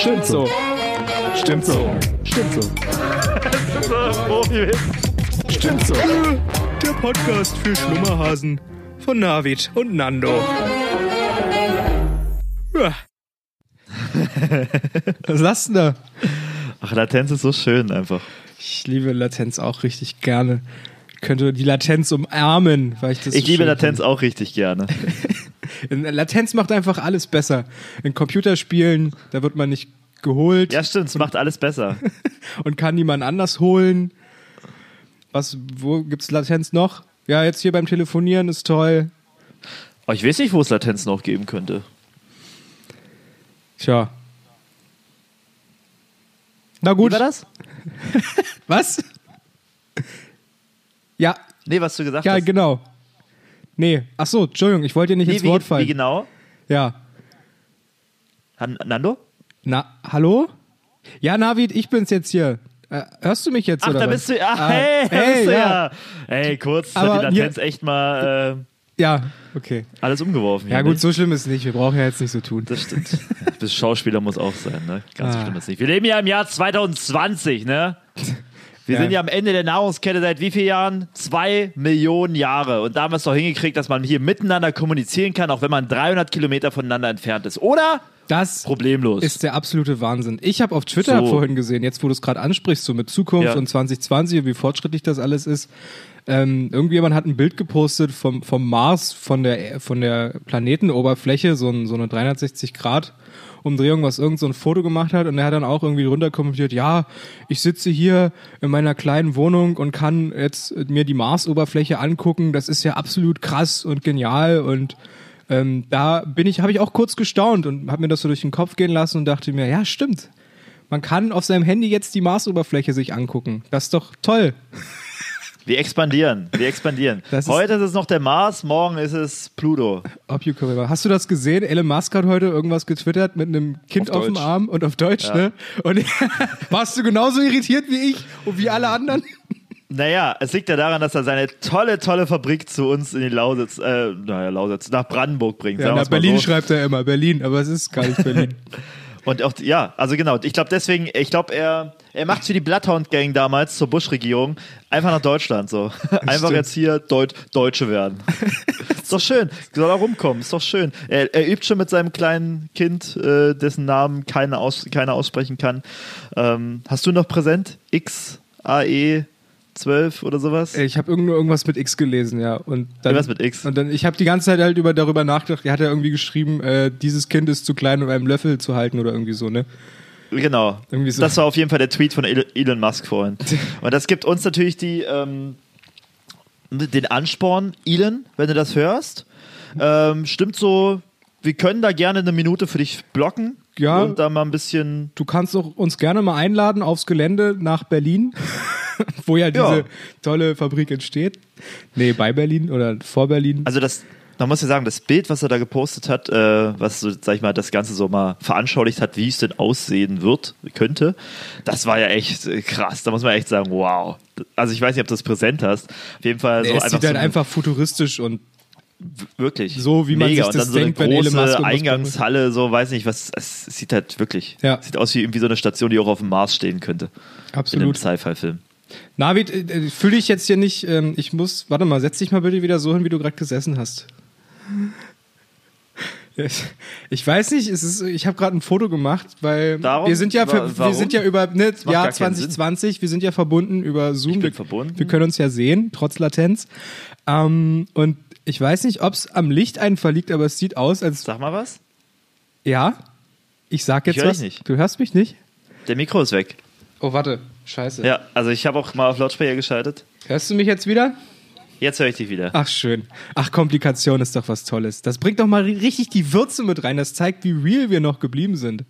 Stimmt so. Stimmt so. Stimmt so. Stimmt so. Der Podcast für Schlummerhasen von Navid und Nando. Was sagst du da? Ach, Latenz ist so schön einfach. Ich liebe Latenz auch richtig gerne. Ich könnte die Latenz umarmen, weil ich das Ich so liebe schön Latenz auch richtig gerne. Latenz macht einfach alles besser. In Computerspielen, da wird man nicht geholt Ja, stimmt, es macht alles besser. und kann niemand anders holen. Was, wo gibt's Latenz noch? Ja, jetzt hier beim Telefonieren ist toll. Aber ich weiß nicht, wo es Latenz noch geben könnte. Tja. Na gut. Wie war das? Was? Ja, Nee, was du gesagt ja, hast. genau. Nee, ach so, Entschuldigung, ich wollte dir nicht Nee, ins Wort fallen. wie genau? Ja. Han Nando? Na, hallo? Ja, Navid, ich bin's jetzt hier. Äh, hörst du mich jetzt Ach, oder da was? bist du. Ach, Ah, hey, hey, bist du ja. ja. Ey, kurz Aber hat die Latenz echt mal äh, Ja, okay. alles umgeworfen. Ja hier, gut, ne? so schlimm ist es nicht. Wir brauchen ja jetzt nicht so tun. Das stimmt. Bis Schauspieler muss auch sein, ne? Ganz Ah. schlimm ist nicht. Wir leben ja im Jahr 2020, ne? Wir Ja. sind ja am Ende der Nahrungskette seit wie vielen Jahren? Zwei Millionen Jahre. Und da haben wir es doch hingekriegt, dass man hier miteinander kommunizieren kann, auch wenn man 300 Kilometer voneinander entfernt ist. Oder? Das Problemlos. ist der absolute Wahnsinn. Ich habe auf Twitter So. vorhin gesehen, jetzt wo du es gerade ansprichst, so mit Zukunft Ja. und 2020 und wie fortschrittlich das alles ist. Ähm, irgendjemand hat ein Bild gepostet vom, vom Mars, von der, von der Planetenoberfläche, so, ein, so eine 360 Grad Umdrehung, was irgend so ein Foto gemacht hat und er hat dann auch irgendwie drunter kommentiert, ja, ich sitze hier in meiner kleinen Wohnung und kann jetzt mir die Marsoberfläche angucken, das ist ja absolut krass und genial und ähm, da bin ich, habe ich auch kurz gestaunt und habe mir das so durch den Kopf gehen lassen und dachte mir, ja, stimmt. Man kann auf seinem Handy jetzt die Marsoberfläche sich angucken. Das ist doch toll. Wir expandieren. Wir expandieren. Das ist- Heute ist es noch der Mars, morgen ist es Pluto. Ob you come- Hast du das gesehen? Elon Musk hat heute irgendwas getwittert mit einem Kind Auf auf, dem. Arm und auf Deutsch, Ja. ne? Und warst du genauso irritiert wie ich und wie alle anderen? Naja, es liegt ja daran, dass er seine tolle, tolle Fabrik zu uns in die Lausitz, äh, naja, Lausitz, nach Brandenburg bringt. Ja, nach Berlin so. schreibt er immer Berlin, aber es ist gar nicht Berlin. Und auch, ja, also genau, ich glaube deswegen, ich glaube, er, er macht wie die Bloodhound-Gang damals zur Bush-Regierung einfach nach Deutschland so. Einfach Stimmt. jetzt hier Deut Deutsche werden. ist doch schön, soll er rumkommen, ist doch schön. Er, er übt schon mit seinem kleinen Kind, äh, dessen Namen keiner, aus, keiner aussprechen kann. Ähm, hast du noch präsent? X, AE 12 oder sowas? ich habe nur irgendwas mit X gelesen, ja. Und dann, Irgendwas mit X. Und dann, ich habe die ganze Zeit halt über, darüber nachgedacht, er hat ja irgendwie geschrieben, äh, dieses Kind ist zu klein, um einen Löffel zu halten oder irgendwie so, ne? Genau. Irgendwie so. Das war auf jeden Fall der Tweet von El- Elon Musk vorhin. Und das gibt uns natürlich die, ähm, den Ansporn, Elon, wenn du das hörst. Ähm, stimmt so, wir können da gerne eine Minute für dich blocken. Ja. Und da mal ein bisschen. Du kannst auch uns gerne mal einladen aufs Gelände nach Berlin, wo ja diese Ja. tolle Fabrik entsteht. Nee, bei Berlin oder vor Berlin. Also das. Man muss ja sagen, das Bild, was er da gepostet hat, äh, was so, sag ich mal, das Ganze so mal veranschaulicht hat, wie es denn aussehen wird, könnte, das war ja echt äh, krass. Da muss man echt sagen, wow. Also ich weiß nicht, ob du das präsent hast. Auf jeden Fall so es einfach sieht so halt eine- einfach futuristisch und Wirklich. So, wie man Mega. sich und dann das so denkt, eine Musk große Eingangshalle, so weiß nicht, was. Es sieht halt wirklich. Ja. Sieht aus wie irgendwie so eine Station, die auch auf dem Mars stehen könnte. In einem absolut. Navid, äh, fühl dich jetzt hier nicht, ähm, ich muss, warte mal, setz dich mal bitte wieder so hin, wie du gerade gesessen hast. Ich weiß nicht, es ist, ich habe gerade ein Foto gemacht, weil Darum? wir sind ja, ver- wir sind ja über ne, Jahr gar keinen 2020, wir sind ja verbunden über Zoom. Ich bin wir, verbunden. wir können uns ja sehen, trotz Latenz. Ähm, und ich weiß nicht, ob es am Licht einen verliegt, aber es sieht aus, als Sag mal was. ja. Ich sag jetzt Ich was. nicht. Du hörst mich nicht? Der Mikro ist weg. Oh, warte. Scheiße. Ja, also ich habe auch mal auf Lautsprecher geschaltet. Hörst du mich jetzt wieder? Jetzt höre ich dich wieder. Ach, schön. Ach, Komplikation ist doch was Tolles. Das bringt doch mal ri- richtig die Würze mit rein. Das zeigt, wie real wir noch geblieben sind.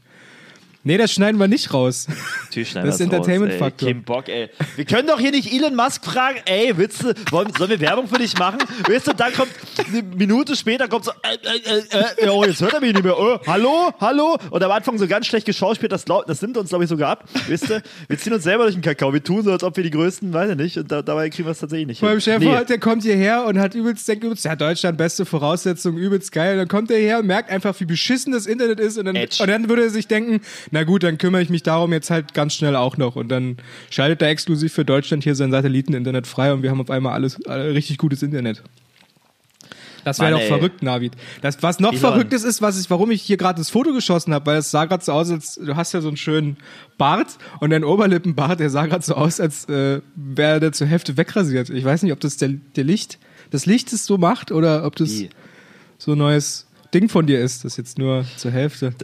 Nee, das schneiden wir nicht raus. Natürlich schneiden Das ist Entertainment-Faktor. Kein Bock, ey. Wir können doch hier nicht Elon Musk fragen, ey, willst du, wollen, sollen wir Werbung für dich machen? Weißt du, dann kommt, eine Minute später kommt so, äh, äh, äh, äh, oh, jetzt hört er mich nicht mehr, oh, hallo, hallo? Und am Anfang so ganz schlecht geschauspielt, das, das nimmt uns, glaube ich, sogar ab. Weißt du, wir ziehen uns selber durch den Kakao, wir tun so, als ob wir die Größten, weiß ich nicht, und da, dabei kriegen wir es tatsächlich nicht. Hin. Chef, Nee. der kommt hierher und hat übelst, denkt übelst, ja, Deutschland, beste Voraussetzungen, übelst geil. Dann kommt er her und merkt einfach, wie beschissen das Internet ist. Und dann, Edge. und dann würde er sich denken, na gut, dann kümmere ich mich darum jetzt halt ganz schnell auch noch. Und dann schaltet er exklusiv für Deutschland hier sein Satelliteninternet frei und wir haben auf einmal alles, alles richtig gutes Internet. Das wäre doch verrückt, Navid. Das, was noch verrücktes ist, was ich, warum ich hier gerade das Foto geschossen habe, weil es sah gerade so aus, als du hast ja so einen schönen Bart und dein Oberlippenbart, der sah gerade so aus, als äh, wäre der zur Hälfte wegrasiert. Ich weiß nicht, ob das der, der Licht, das Licht es so macht oder ob das Wie? so ein neues Ding von dir ist, das jetzt nur zur Hälfte.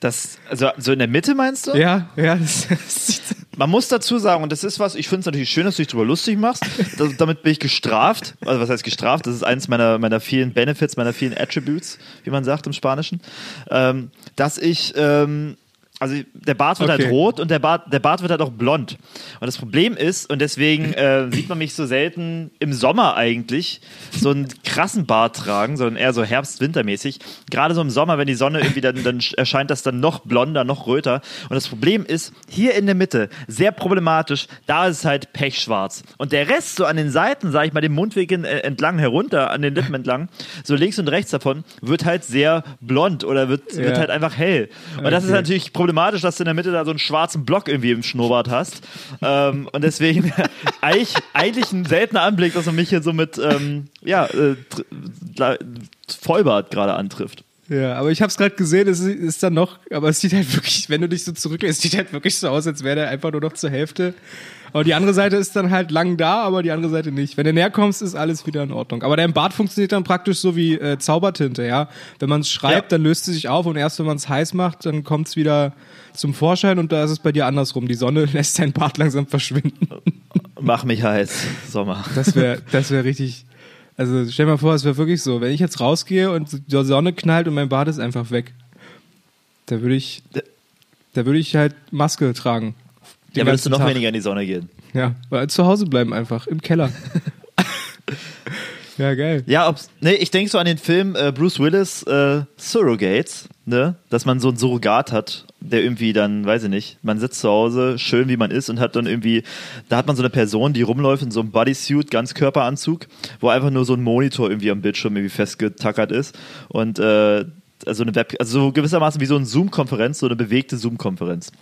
Das, also so in der Mitte meinst du? Ja, ja, das, das sieht, Man muss dazu sagen, und das ist was, ich finde es natürlich schön, dass du dich darüber lustig machst. Das, damit bin ich gestraft. Also was heißt gestraft? Das ist eins meiner, meiner vielen Benefits, meiner vielen Attributes, wie man sagt im Spanischen. Ähm, dass ich, ähm, also der Bart wird Okay. halt rot und der Bart, der Bart wird halt auch blond. Und das Problem ist, und deswegen äh, sieht man mich so selten im Sommer eigentlich so einen krassen Bart tragen, sondern eher so Herbst-Wintermäßig. Gerade so im Sommer, wenn die Sonne irgendwie dann, dann erscheint das dann noch blonder, noch röter. Und das Problem ist, hier in der Mitte, sehr problematisch, da ist es halt pechschwarz. Und der Rest so an den Seiten, sage ich mal, den Mundweg äh, entlang herunter, an den Lippen entlang, so links und rechts davon, wird halt sehr blond oder wird, wird Ja. halt einfach hell. Und das ist Okay. natürlich problematisch, dass du in der Mitte da so einen schwarzen Block irgendwie im Schnurrbart hast. ähm, und deswegen eigentlich, eigentlich ein seltener Anblick, dass man mich hier so mit ähm, ja, äh, Vollbart gerade antrifft. ja, aber ich habe es gerade gesehen, es ist, ist dann noch, aber es sieht halt wirklich, wenn du dich so zurücklässt, sieht halt wirklich so aus, als wäre der einfach nur noch zur Hälfte. Aber die andere Seite ist dann halt lang da, aber die andere Seite nicht. Wenn du näher kommst, ist alles wieder in Ordnung. Aber dein Bart funktioniert dann praktisch so wie äh, Zaubertinte, ja. Wenn man es schreibt, Ja. dann löst sie sich auf und erst wenn man es heiß macht, dann kommt es wieder zum Vorschein und da ist es bei dir andersrum. Die Sonne lässt dein Bart langsam verschwinden. Mach mich heiß, Sommer. Das wäre das wär richtig. Also stell dir mal vor, es wäre wirklich so. Wenn ich jetzt rausgehe und die Sonne knallt und mein Bart ist einfach weg, da würde ich, da würde ich halt Maske tragen. Den Ja, würdest du noch Tag. weniger in die Sonne gehen. Ja, weil zu Hause bleiben einfach, im Keller. ja, geil. Ja, ob's, nee, ich denke so an den Film äh, Bruce Willis äh, Surrogates, ne? Dass man so ein Surrogat hat, der irgendwie dann, weiß ich nicht, man sitzt zu Hause, schön wie man ist und hat dann irgendwie, da hat man so eine Person, die rumläuft in so einem Bodysuit, Ganzkörperanzug, wo einfach nur so ein Monitor irgendwie am Bildschirm irgendwie festgetackert ist und äh, also eine Web, also so gewissermaßen wie so eine Zoom-Konferenz, so eine bewegte Zoom-Konferenz.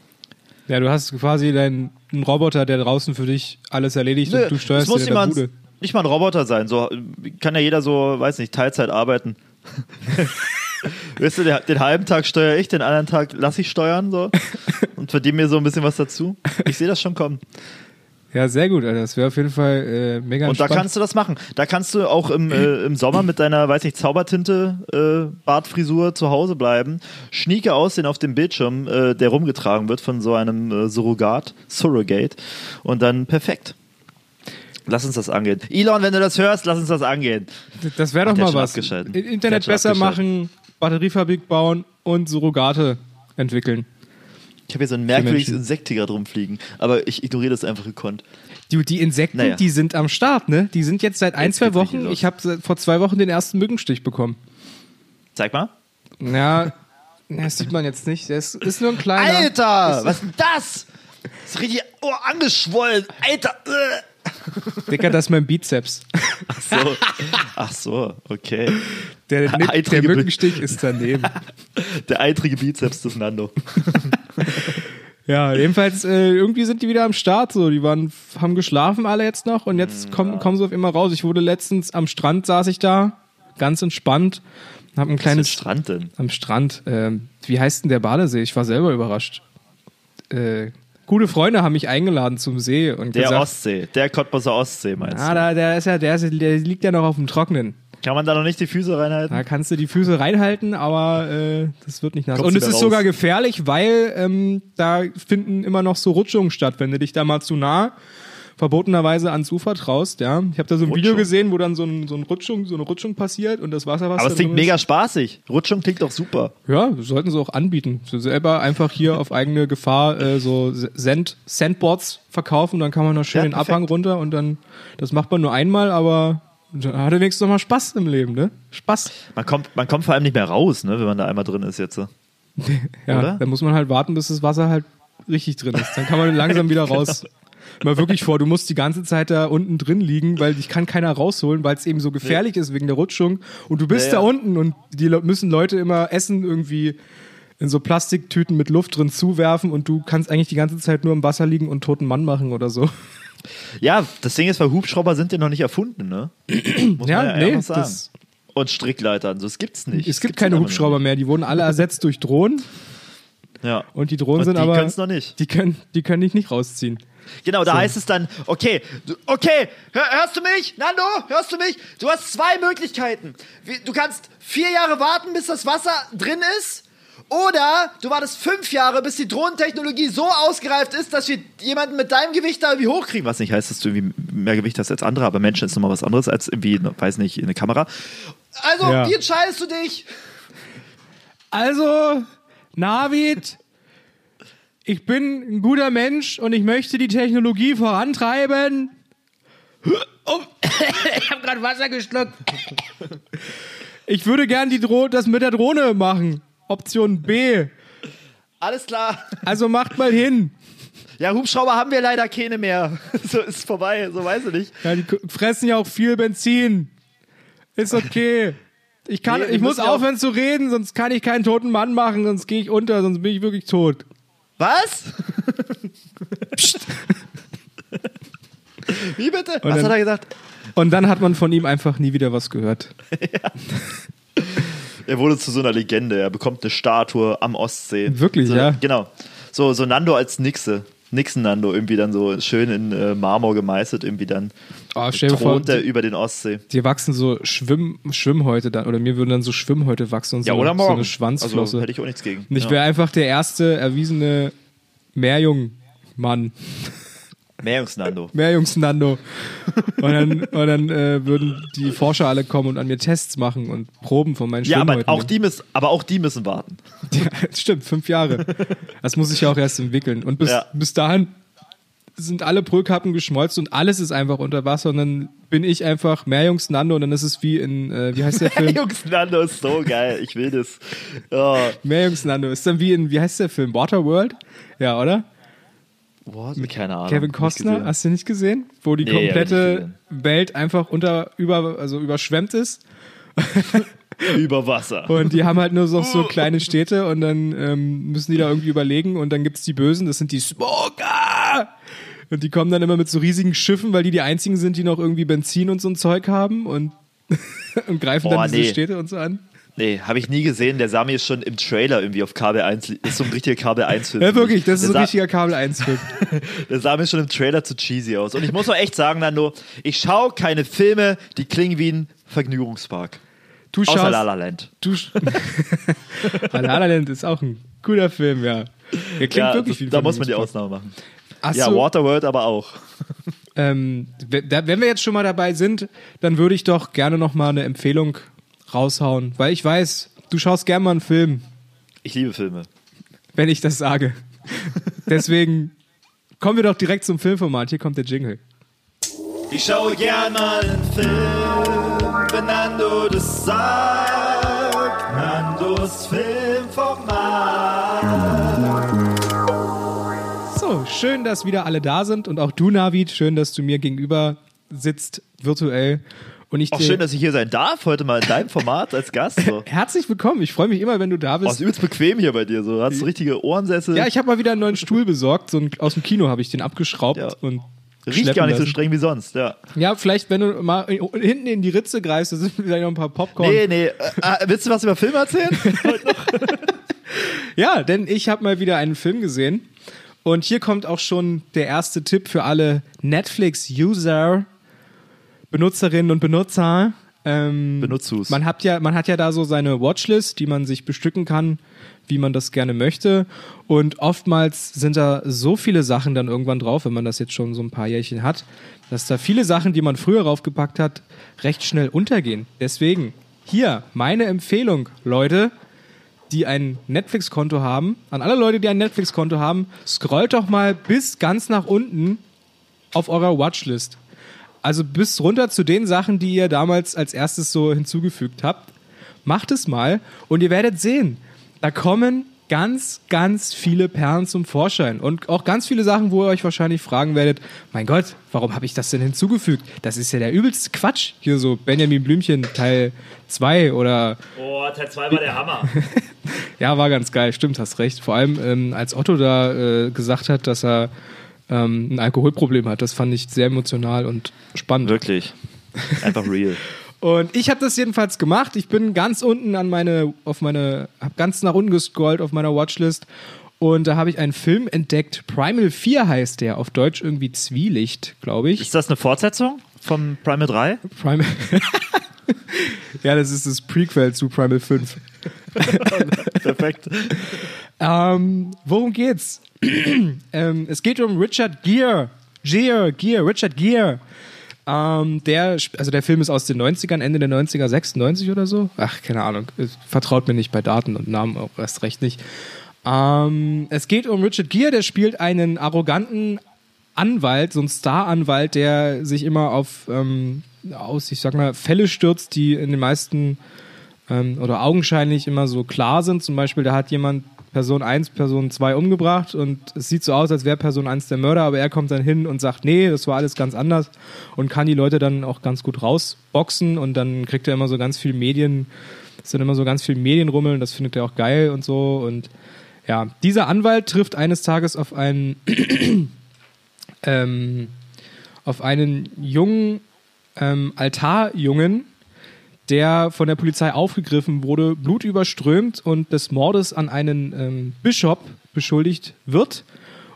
Ja, du hast quasi deinen einen Roboter, der draußen für dich alles erledigt Nö, und du steuerst muss ihn in der Bude. nicht mal ein Roboter sein. So kann ja jeder so, weiß nicht, Teilzeit arbeiten. weißt du, der, den halben Tag steuere ich, den anderen Tag lasse ich steuern so und verdiene mir so ein bisschen was dazu. Ich sehe das schon kommen. Ja, sehr gut, Alter. Das wäre auf jeden Fall äh, mega Und da entspannt. kannst du das machen. Da kannst du auch im, äh, im Sommer mit deiner, weiß nicht, Zaubertinte, äh, Bartfrisur zu Hause bleiben, schnieke aussehen auf dem Bildschirm, äh, der rumgetragen wird von so einem äh, Surrogat, Surrogate. Und dann perfekt. Lass uns das angehen. Elon, wenn du das hörst, lass uns das angehen. Das wäre doch mal was. Internet besser machen, Batteriefabrik bauen und Surrogate entwickeln. Ich habe hier so ein merkwürdiges. Insekt hier gerade rumfliegen, aber ich ignoriere das einfach gekonnt. Die, die Insekten, Naja. die sind am Start, ne? Die sind jetzt seit ein, Jetzt zwei Wochen. Ich habe vor zwei Wochen den ersten Mückenstich bekommen. Zeig mal. Ja, das sieht man jetzt nicht. Das ist nur ein kleiner. Alter, was ist denn das? Das ist richtig oh, angeschwollen. Alter. äh. Dicker, das ist mein Bizeps. Ach so. Ach so, okay. Der, der, der Eitrige Mückenstich ist daneben. Der eitrige Bizeps des Nando. Ja, jedenfalls, äh, irgendwie sind die wieder am Start. So, die waren, haben geschlafen alle jetzt noch und jetzt kommen, kommen sie auf immer raus. Ich wurde letztens am Strand, saß ich da, ganz entspannt, hab ein Was ein kleines Strand denn? am Strand. Ähm, wie heißt denn der Badesee? Ich war selber überrascht. Äh, gute Freunde haben mich eingeladen zum See und Der gesagt, Ostsee, der Cottbusser Ostsee meinst ah, du? da, der ist ja, der, ist, der liegt ja noch auf dem Trocknen. Kann man da noch nicht die Füße reinhalten? Da kannst du die Füße reinhalten, aber äh, das wird nicht nass. Kommst Und es ist raus? sogar gefährlich, weil ähm, da finden immer noch so Rutschungen statt. Wenn du dich da mal zu nah verbotenerweise ans Ufer traust, ja. Ich habe da so ein Video Rutschung. gesehen, wo dann so, ein, so, ein Rutschung, so eine Rutschung passiert und das Wasser, was Aber es klingt mega spaßig. Rutschung klingt doch super. Ja, sollten sie auch anbieten. So selber einfach hier auf eigene Gefahr äh, so Sand, Sandboards verkaufen, dann kann man noch schön Ja, den perfekt. Abhang runter und dann, das macht man nur einmal, aber da hat er wenigstens noch mal Spaß im Leben, ne? Spaß. Man kommt, man kommt vor allem nicht mehr raus, ne, wenn man da einmal drin ist jetzt. Ja, Oder? da muss man halt warten, bis das Wasser halt richtig drin ist. Dann kann man langsam wieder raus. Mal wirklich vor, du musst die ganze Zeit da unten drin liegen, weil dich kann keiner rausholen, weil es eben so gefährlich ist wegen der Rutschung. Und du bist Ja, da ja. unten und die müssen Leute immer Essen irgendwie in so Plastiktüten mit Luft drin zuwerfen und du kannst eigentlich die ganze Zeit nur im Wasser liegen und toten Mann machen oder so. Ja, das Ding ist, weil Hubschrauber sind ja noch nicht erfunden, ne? Muss Ja, man ja nee, sagen. Und Strickleitern, so das gibt's nicht. Es Das gibt keine Hubschrauber mehr, die wurden alle ersetzt durch Drohnen. Ja. und die Drohnen Und sind die aber. können's noch nicht. Die können, die können dich nicht rausziehen. Genau, da heißt es dann, okay, okay, hör, hörst du mich? Nando, hörst du mich? Du hast zwei Möglichkeiten. Du kannst vier Jahre warten, bis das Wasser drin ist. Oder du wartest fünf Jahre, bis die Drohnentechnologie so ausgereift ist, dass wir jemanden mit deinem Gewicht da irgendwie hochkriegen. Was nicht heißt, dass du irgendwie mehr Gewicht hast als andere, aber Menschen ist nochmal was anderes als irgendwie, weiß nicht, eine Kamera. Also, Ja. wie entscheidest du dich? Also, Navid, ich bin ein guter Mensch und ich möchte die Technologie vorantreiben. Oh, ich habe gerade Wasser geschluckt. Ich würde gern die Dro das mit der Drohne machen. Option B. Alles klar. Also macht mal hin. Ja, Hubschrauber haben wir leider keine mehr. So ist vorbei, so weiß ich nicht. Ja, die fressen ja auch viel Benzin. Ist okay. Ich, kann, Nee, ich muss aufhören zu reden, sonst kann ich keinen toten Mann machen, sonst gehe ich unter, sonst bin ich wirklich tot. Was? Wie bitte? Was dann- hat er gesagt? Und dann hat man von ihm einfach nie wieder was gehört. Er wurde zu so einer Legende. Er bekommt eine Statue am Ostsee. Wirklich, so, ja? Genau. So, so Nando als Nixe. Nixon Nando irgendwie dann so schön in äh, Marmor gemeißelt, irgendwie dann Oh, dir thront er die, über den Ostsee. die wachsen so Schwimm, Schwimmhäute dann, oder mir würden dann so Schwimmhäute wachsen und so, Ja, oder so morgen. eine Schwanzflosse. Also hätte ich auch nichts gegen. und ich Ja. wäre einfach der erste erwiesene Meerjungmann. Meerjungs-Nando. Meerjungs-Nando. Und dann, und dann äh, würden die Forscher alle kommen und an mir Tests machen und Proben von meinen Ja, aber auch, nehmen. die müssen, aber auch die müssen warten. Ja, stimmt, fünf Jahre. Das muss sich ja auch erst entwickeln. Und bis, Ja. bis dahin sind alle Brüllkappen geschmolzen und alles ist einfach unter Wasser und dann bin ich einfach Meerjungs Nando und dann ist es wie in, äh, wie heißt der Film? Meerjungs-Nando ist so geil. Ich will das. Oh. Meerjungs Nando. Ist dann wie in, wie heißt der Film? Waterworld? Ja, oder? What? Keine Ahnung. Kevin Costner, hast du nicht gesehen? Wo die Nee, komplette Welt einfach unter, über, also überschwemmt ist. Über Wasser. Und die haben halt nur so, so kleine Städte und dann ähm, müssen die da irgendwie überlegen und dann gibt's die Bösen, das sind die Smoker! Und die kommen dann immer mit so riesigen Schiffen, weil die die einzigen sind, die noch irgendwie Benzin und so ein Zeug haben und, und greifen Boah, dann diese nee. Städte und so an. Nee, habe ich nie gesehen. Der sah mir schon im Trailer irgendwie auf Kabel 1. li- Ist so ein richtiger Kabel 1-Film. Ja, wirklich, das ist der so ein richtiger Kabel 1 Film. Der sah mir schon im Trailer zu cheesy aus. Und ich muss auch echt sagen, Nando, ich schaue keine Filme, die klingen wie ein Vergnügungspark. Du Außer schaust, La La Land. du La La Land ist auch ein guter Film, ja. Der klingt Ja, wirklich das, wie ein da muss man die. Ausnahme machen. Hast ja, du- Waterworld aber auch. Ähm, wenn wir jetzt schon mal dabei sind, dann würde ich doch gerne noch mal eine Empfehlung raushauen, weil ich weiß, du schaust gerne mal einen Film, Ich liebe Filme. wenn ich das sage. Deswegen kommen wir doch direkt zum Filmformat. Hier kommt der Jingle. Ich schaue gern mal einen Film, wenn Nando das sagt. Nandos Filmformat. So, schön, dass wieder alle da sind und auch du, Navid, schön, dass du mir gegenüber sitzt, virtuell. Und ich Auch schön, dass ich hier sein darf, heute mal in deinem Format als Gast. So. herzlich willkommen. Ich freue mich immer, wenn du da Oh, ist bist. übelst bequem hier bei dir. So. Hast du richtige Ohrensessel. Ja, ich habe mal wieder einen neuen Stuhl besorgt. So ein, aus dem Kino habe ich den abgeschraubt Ja. und Riecht gar nicht so lassen. streng wie sonst. Ja. Ja, vielleicht, wenn du mal in- hinten in die Ritze greifst, da sind vielleicht noch ein paar Popcorn. Nee, nee. Äh, äh, willst du was über Filme erzählen? Ja, denn ich habe mal wieder einen Film gesehen. Und hier kommt auch schon der erste Tipp für alle Netflix-User, Benutzerinnen und Benutzer. Ähm, Benutzus. Man hat ja, man hat ja da so seine Watchlist, die man sich bestücken kann, wie man das gerne möchte. Und oftmals sind da so viele Sachen dann irgendwann drauf, wenn man das jetzt schon so ein paar Jährchen hat, dass da viele Sachen, die man früher raufgepackt hat, recht schnell untergehen. Deswegen hier meine Empfehlung, Leute, die ein Netflix-Konto haben, an alle Leute, die ein Netflix-Konto haben, scrollt doch mal bis ganz nach unten auf eurer Watchlist. Also bis runter zu den Sachen, die ihr damals als erstes so hinzugefügt habt. Macht es mal und ihr werdet sehen, da kommen ganz, ganz viele Perlen zum Vorschein. Und auch ganz viele Sachen, wo ihr euch wahrscheinlich fragen werdet, mein Gott, warum habe ich das denn hinzugefügt? Das ist ja der übelste Quatsch. Hier so Benjamin Blümchen Teil 2 oder... Oh, Teil 2 war der Hammer. ja, war ganz geil, stimmt, hast recht. Vor allem, ähm, als Otto da äh, gesagt hat, dass er ähm, ein Alkoholproblem hat. Das fand ich sehr emotional und spannend. Wirklich. Einfach real. Und ich habe das jedenfalls gemacht. Ich bin ganz unten an meine, auf meine, habe ganz nach unten gescrollt auf meiner Watchlist und da habe ich einen Film entdeckt. Primal 4 heißt der, auf Deutsch irgendwie Zwielicht, glaube ich. Ist das eine Fortsetzung vom Primal 3? Primal. ja, das ist das Prequel zu Primal 5. Perfekt. Ähm, worum geht's? ähm, es geht um Richard Gere. Gere, Gere, Richard Gere. Ähm, der, also der Film ist aus den 90ern, Ende der 90er, 96 oder so. Ach, keine Ahnung. Vertraut mir nicht bei Daten und Namen auch erst recht nicht. Ähm, es geht um Richard Gere, der spielt einen arroganten Anwalt, so ein Star-Anwalt, der sich immer auf, ähm, aus, ich sag mal, Fälle stürzt, die in den meisten ähm, oder augenscheinlich immer so klar sind. Zum Beispiel, da hat jemand Person 1, Person 2 umgebracht und es sieht so aus, als wäre Person 1 der Mörder, aber er kommt dann hin und sagt, nee, das war alles ganz anders und kann die Leute dann auch ganz gut rausboxen und dann kriegt er immer so ganz viel Medien, es sind immer so ganz viel Medienrummel und das findet er auch geil und so und ja, dieser Anwalt trifft eines Tages auf einen ähm, auf einen jungen ähm, Altarjungen, der von der Polizei aufgegriffen wurde, blutüberströmt und des Mordes an einen ähm, Bischof beschuldigt wird.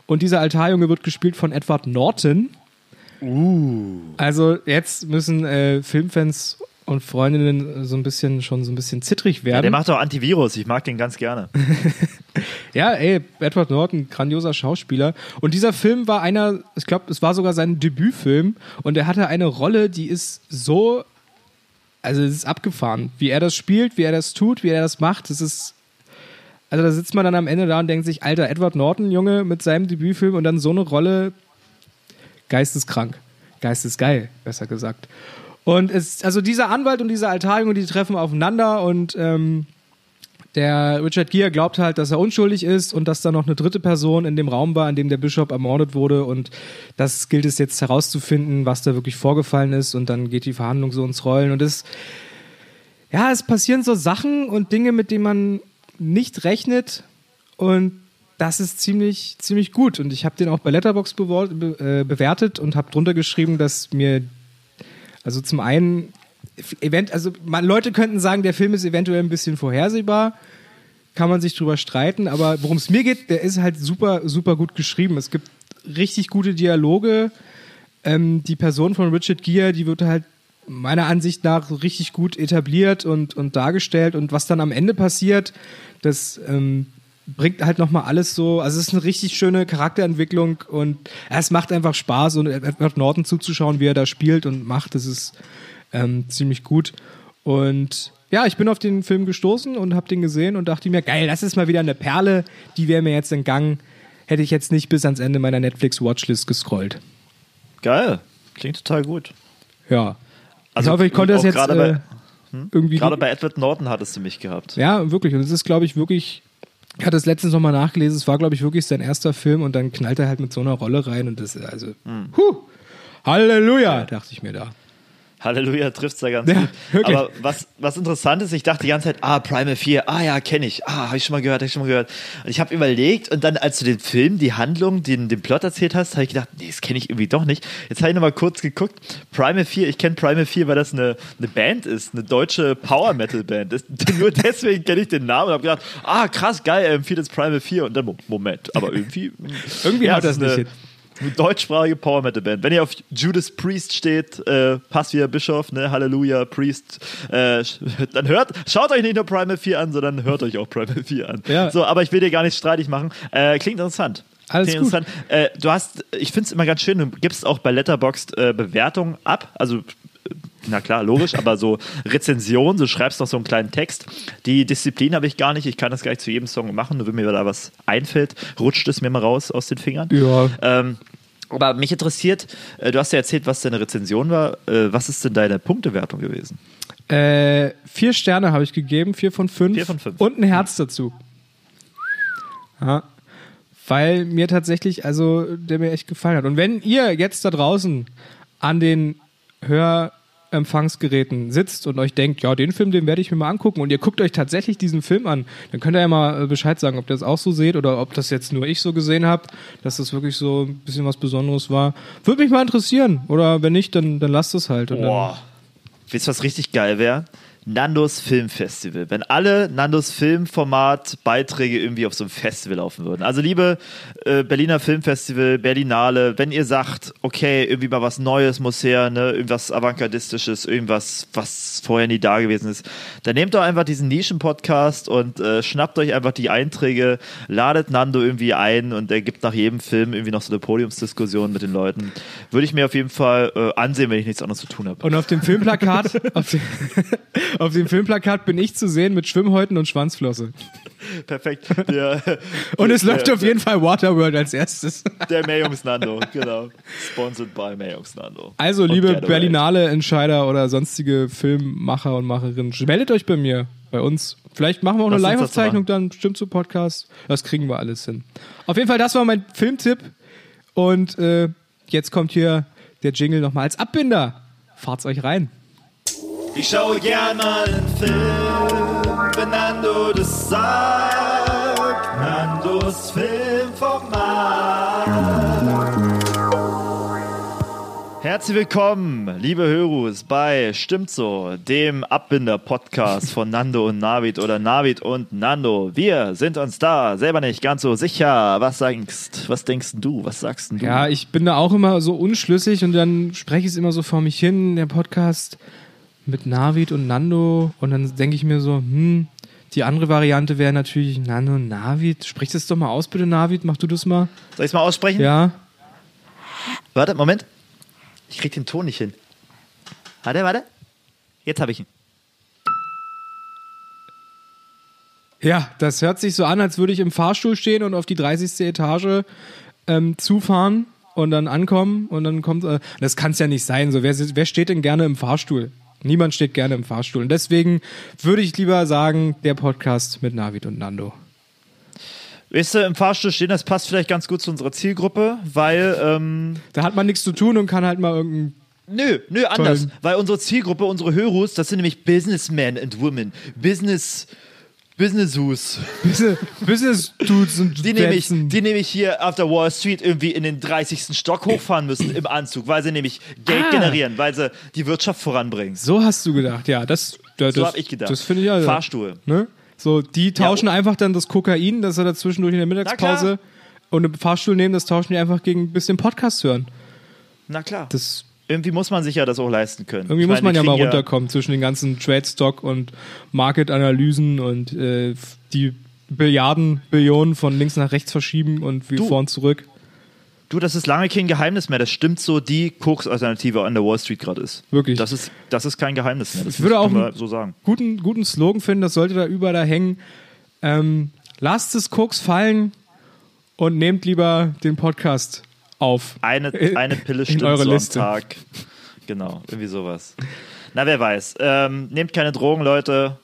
Und dieser Altarjunge wird gespielt von Edward Norton. Uh. Also jetzt müssen äh, Filmfans und Freundinnen so ein bisschen schon so ein bisschen zittrig werden. Ja, der macht auch Antivirus, ich mag den ganz gerne. ja, ey, Edward Norton, grandioser Schauspieler. Und dieser Film war einer, ich glaube, es war sogar sein Debütfilm und er hatte eine Rolle, die ist so also es ist abgefahren, wie er das spielt, wie er das tut, wie er das macht. Das ist also da sitzt man dann am Ende da und denkt sich, alter Edward Norton, Junge, mit seinem Debütfilm und dann so eine Rolle, geisteskrank, geistesgeil, besser gesagt. Und es, also dieser Anwalt und dieser Altarjunge, die treffen aufeinander und ähm, der Richard Gere glaubt halt, dass er unschuldig ist und dass da noch eine dritte Person in dem Raum war, in dem der Bischof ermordet wurde. Und das gilt es jetzt herauszufinden, was da wirklich vorgefallen ist. Und dann geht die Verhandlung so ins Rollen. Und es, ja, es passieren so Sachen und Dinge, mit denen man nicht rechnet. Und das ist ziemlich, ziemlich gut. Und ich habe den auch bei Letterbox äh, bewertet und habe drunter geschrieben, dass mir, also zum einen event also man, Leute könnten sagen, der Film ist eventuell ein bisschen vorhersehbar. Kann man sich drüber streiten, aber worum es mir geht, der ist halt super, super gut geschrieben. Es gibt richtig gute Dialoge. Ähm, die Person von Richard Gere, die wird halt meiner Ansicht nach richtig gut etabliert und, und dargestellt. Und was dann am Ende passiert, das ähm, bringt halt nochmal alles so. Also es ist eine richtig schöne Charakterentwicklung und es macht einfach Spaß und Edward Norton zuzuschauen, wie er da spielt und macht. Das ist ähm, ziemlich gut. Und ja, ich bin auf den Film gestoßen und habe den gesehen und dachte mir, geil, das ist mal wieder eine Perle, die wäre mir jetzt entgangen. Hätte ich jetzt nicht bis ans Ende meiner Netflix-Watchlist gescrollt. Geil, klingt total gut. Ja. Also ich hoffe, ich konnte das jetzt gerade äh, bei, hm? irgendwie. Gerade bei Edward Norton hattest du mich gehabt. Ja, wirklich. Und es ist, glaube ich, wirklich. Ich hatte es letztens nochmal nachgelesen. Es war, glaube ich, wirklich sein erster Film und dann knallt er halt mit so einer Rolle rein und das, also, hm. huh, Halleluja, dachte ich mir da. Halleluja trifft es da ganz ja, gut. Wirklich. Aber was, was interessant ist, ich dachte die ganze Zeit, ah, Primal 4, ah ja, kenne ich, ah, habe ich schon mal gehört, habe ich schon mal gehört. Und ich habe überlegt und dann, als du den Film, die Handlung, den, den Plot erzählt hast, habe ich gedacht, nee, das kenne ich irgendwie doch nicht. Jetzt habe ich nochmal kurz geguckt. Primal 4, ich kenne Primal 4, weil das eine, eine Band ist, eine deutsche Power Metal Band. Das, nur deswegen kenne ich den Namen und habe gedacht, ah, krass, geil, er empfiehlt jetzt Primal 4 und dann, Moment, aber irgendwie. irgendwie ja, hat das nicht hin. Eine deutschsprachige Power Metal Band. Wenn ihr auf Judas Priest steht, äh, passt wie Bischof, ne, Halleluja, Priest, äh, dann hört, schaut euch nicht nur Primal 4 an, sondern hört euch auch Primal 4 an. Ja. So, aber ich will dir gar nicht streitig machen. Äh, klingt interessant. Alles klingt gut. interessant. Äh, du hast, ich finde es immer ganz schön, du gibst auch bei Letterboxd äh, Bewertungen ab, also na klar, logisch, aber so Rezension, so schreibst noch so einen kleinen Text. Die Disziplin habe ich gar nicht. Ich kann das gleich zu jedem Song machen. Nur wenn mir da was einfällt, rutscht es mir mal raus aus den Fingern. Ja. Ähm, aber mich interessiert, äh, du hast ja erzählt, was deine Rezension war. Äh, was ist denn deine Punktewertung gewesen? Äh, vier Sterne habe ich gegeben, vier von fünf. Vier von fünf. Und ein Herz dazu. Ja. Weil mir tatsächlich, also der mir echt gefallen hat. Und wenn ihr jetzt da draußen an den Hörempfangsgeräten sitzt und euch denkt, ja, den Film, den werde ich mir mal angucken und ihr guckt euch tatsächlich diesen Film an, dann könnt ihr ja mal äh, Bescheid sagen, ob ihr das auch so seht oder ob das jetzt nur ich so gesehen habe, dass das wirklich so ein bisschen was Besonderes war. Würde mich mal interessieren. Oder wenn nicht, dann, dann lasst es halt. Boah. Wisst ihr, was richtig geil wäre? Nandos Filmfestival. Wenn alle Nandos Filmformat Beiträge irgendwie auf so einem Festival laufen würden. Also liebe äh, Berliner Filmfestival, Berlinale, wenn ihr sagt, okay, irgendwie mal was Neues muss her, ne, irgendwas Avantgardistisches, irgendwas, was vorher nie da gewesen ist, dann nehmt doch einfach diesen Nischen-Podcast und äh, schnappt euch einfach die Einträge, ladet Nando irgendwie ein und er gibt nach jedem Film irgendwie noch so eine Podiumsdiskussion mit den Leuten. Würde ich mir auf jeden Fall äh, ansehen, wenn ich nichts anderes zu tun habe. Und auf dem Filmplakat, auf, dem, auf dem Filmplakat bin ich zu sehen mit Schwimmhäuten und Schwanzflosse. Perfekt. Der, Und es der, läuft auf jeden Fall Waterworld als erstes. Der Mayungs Nando, genau. Sponsored by Mayungs Nando. Also, Und liebe. Berlinale Entscheider oder sonstige Filmmacher und Macherinnen, meldet euch bei mir, bei uns. Vielleicht machen wir auch eine Live-Aufzeichnung dann bestimmt zu Podcast. Das kriegen wir alles hin. Auf jeden Fall, das war mein Filmtipp. Und äh, jetzt kommt hier der Jingle nochmal als Abbinder. Fahrt's euch rein. Ich schaue gern mal einen Film, wenn Nando das sagt. Nandos Filmformat. Herzlich willkommen, liebe Hörus, bei Stimmt so, dem Abbinder-Podcast von Nando und Navid oder Navid und Nando. Wir sind uns da selber nicht ganz so sicher. Was denkst, was denkst du? Was sagst du? Ja, ich bin da auch immer so unschlüssig und dann spreche ich es immer so vor mich hin, der Podcast mit Navid und Nando und dann denke ich mir so, hm, die andere Variante wäre natürlich Nando und Navid. Sprich das doch mal aus, bitte, Navid. Mach du das mal. Soll ich es mal aussprechen? Ja. Warte, Moment. Ich krieg den Ton nicht hin. Warte, warte. Jetzt habe ich ihn. Ja, das hört sich so an, als würde ich im Fahrstuhl stehen und auf die 30. Etage ähm, zufahren und dann ankommen und dann kommt. Äh, das kann es ja nicht sein. So, wer, wer steht denn gerne im Fahrstuhl? Niemand steht gerne im Fahrstuhl. Und deswegen würde ich lieber sagen, der Podcast mit Navid und Nando. Weißt du, im Fahrstuhl stehen, das passt vielleicht ganz gut zu unserer Zielgruppe, weil, ähm, Da hat man nichts zu tun und kann halt mal irgendein. nö, nö, anders. Weil unsere Zielgruppe, unsere Hörus, das sind nämlich Businessmen and Women. Business, Business, Business Dudes und Die nämlich, Fetzen. die nämlich hier auf der Wall Street irgendwie in den 30. Stock hochfahren müssen im Anzug, weil sie nämlich Geld Ah. generieren, weil sie die Wirtschaft voranbringen. So hast du gedacht, ja. Das, das, So habe ich gedacht. Das finde ich ja. Fahrstuhl. Ne? So, die tauschen Ja. einfach dann das Kokain, das er da zwischendurch in der Mittagspause und einen Fahrstuhl nehmen, das tauschen die einfach gegen ein bisschen Podcast hören. Na klar. Das, irgendwie muss man sich ja das auch leisten können. irgendwie Ich muss meine, man ja mal runterkommen zwischen den ganzen Trade Stock und Market-Analysen und äh, die Billiarden, Billionen von links nach rechts verschieben und wie Du. vor und zurück. Du, das ist lange kein Geheimnis mehr. Das stimmt so, die Koks-Alternative an der Wall Street gerade ist. Wirklich. Das ist, das ist kein Geheimnis mehr. Das Ich würde auch einen so sagen. guten, guten Slogan finden, das sollte da überall da hängen. Ähm, lasst es Koks fallen und nehmt lieber den Podcast auf. Eine, In- eine Pille stimmt eure so Liste. am Tag. Genau, irgendwie sowas. Na, wer weiß. Ähm, nehmt keine Drogen, Leute.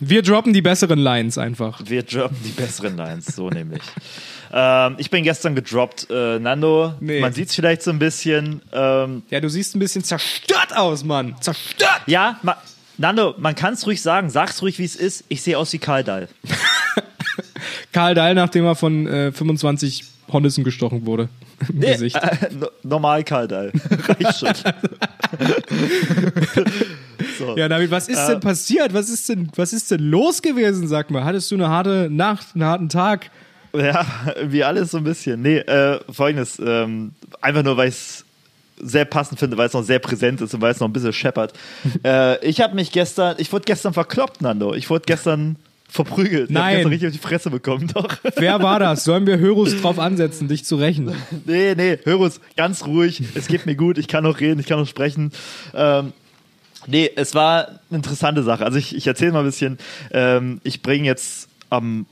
Wir droppen die besseren Lines einfach. Wir droppen die besseren Lines, so nämlich. Ähm, ich bin gestern gedroppt, äh, Nando. Nee. Man sieht es vielleicht so ein bisschen. Ähm, Ja, du siehst ein bisschen zerstört aus, Mann. Zerstört! ja, ma Nando, man kann es ruhig sagen. Sag's ruhig, wie es ist. Ich sehe aus wie Karl Dahl. Karl Dahl, nachdem er von äh, 25 Hornissen gestochen wurde. Im Nee, Gesicht. äh, no normal Karl Dahl. Reicht schon. so. Ja, David, was ist Äh, denn passiert? Was ist denn, was ist denn los gewesen, sag mal? Hattest du eine harte Nacht, einen harten Tag? Ja, wie alles so ein bisschen. Nee, äh, folgendes. Ähm, einfach nur, weil ich es sehr passend finde, weil es noch sehr präsent ist und weil es noch ein bisschen scheppert. äh, ich habe mich gestern, ich wurde gestern verkloppt, Nando. Ich wurde gestern verprügelt. Ich hab Nein. richtig auf die Fresse bekommen, doch. Wer war das? Sollen wir Hörus drauf ansetzen, dich zu rächen? nee, nee, hör uns ganz ruhig. Es geht mir gut. Ich kann noch reden, ich kann noch sprechen. Ähm, nee, es war eine interessante Sache. Also ich, ich erzähle mal ein bisschen. Ähm, ich bringe jetzt am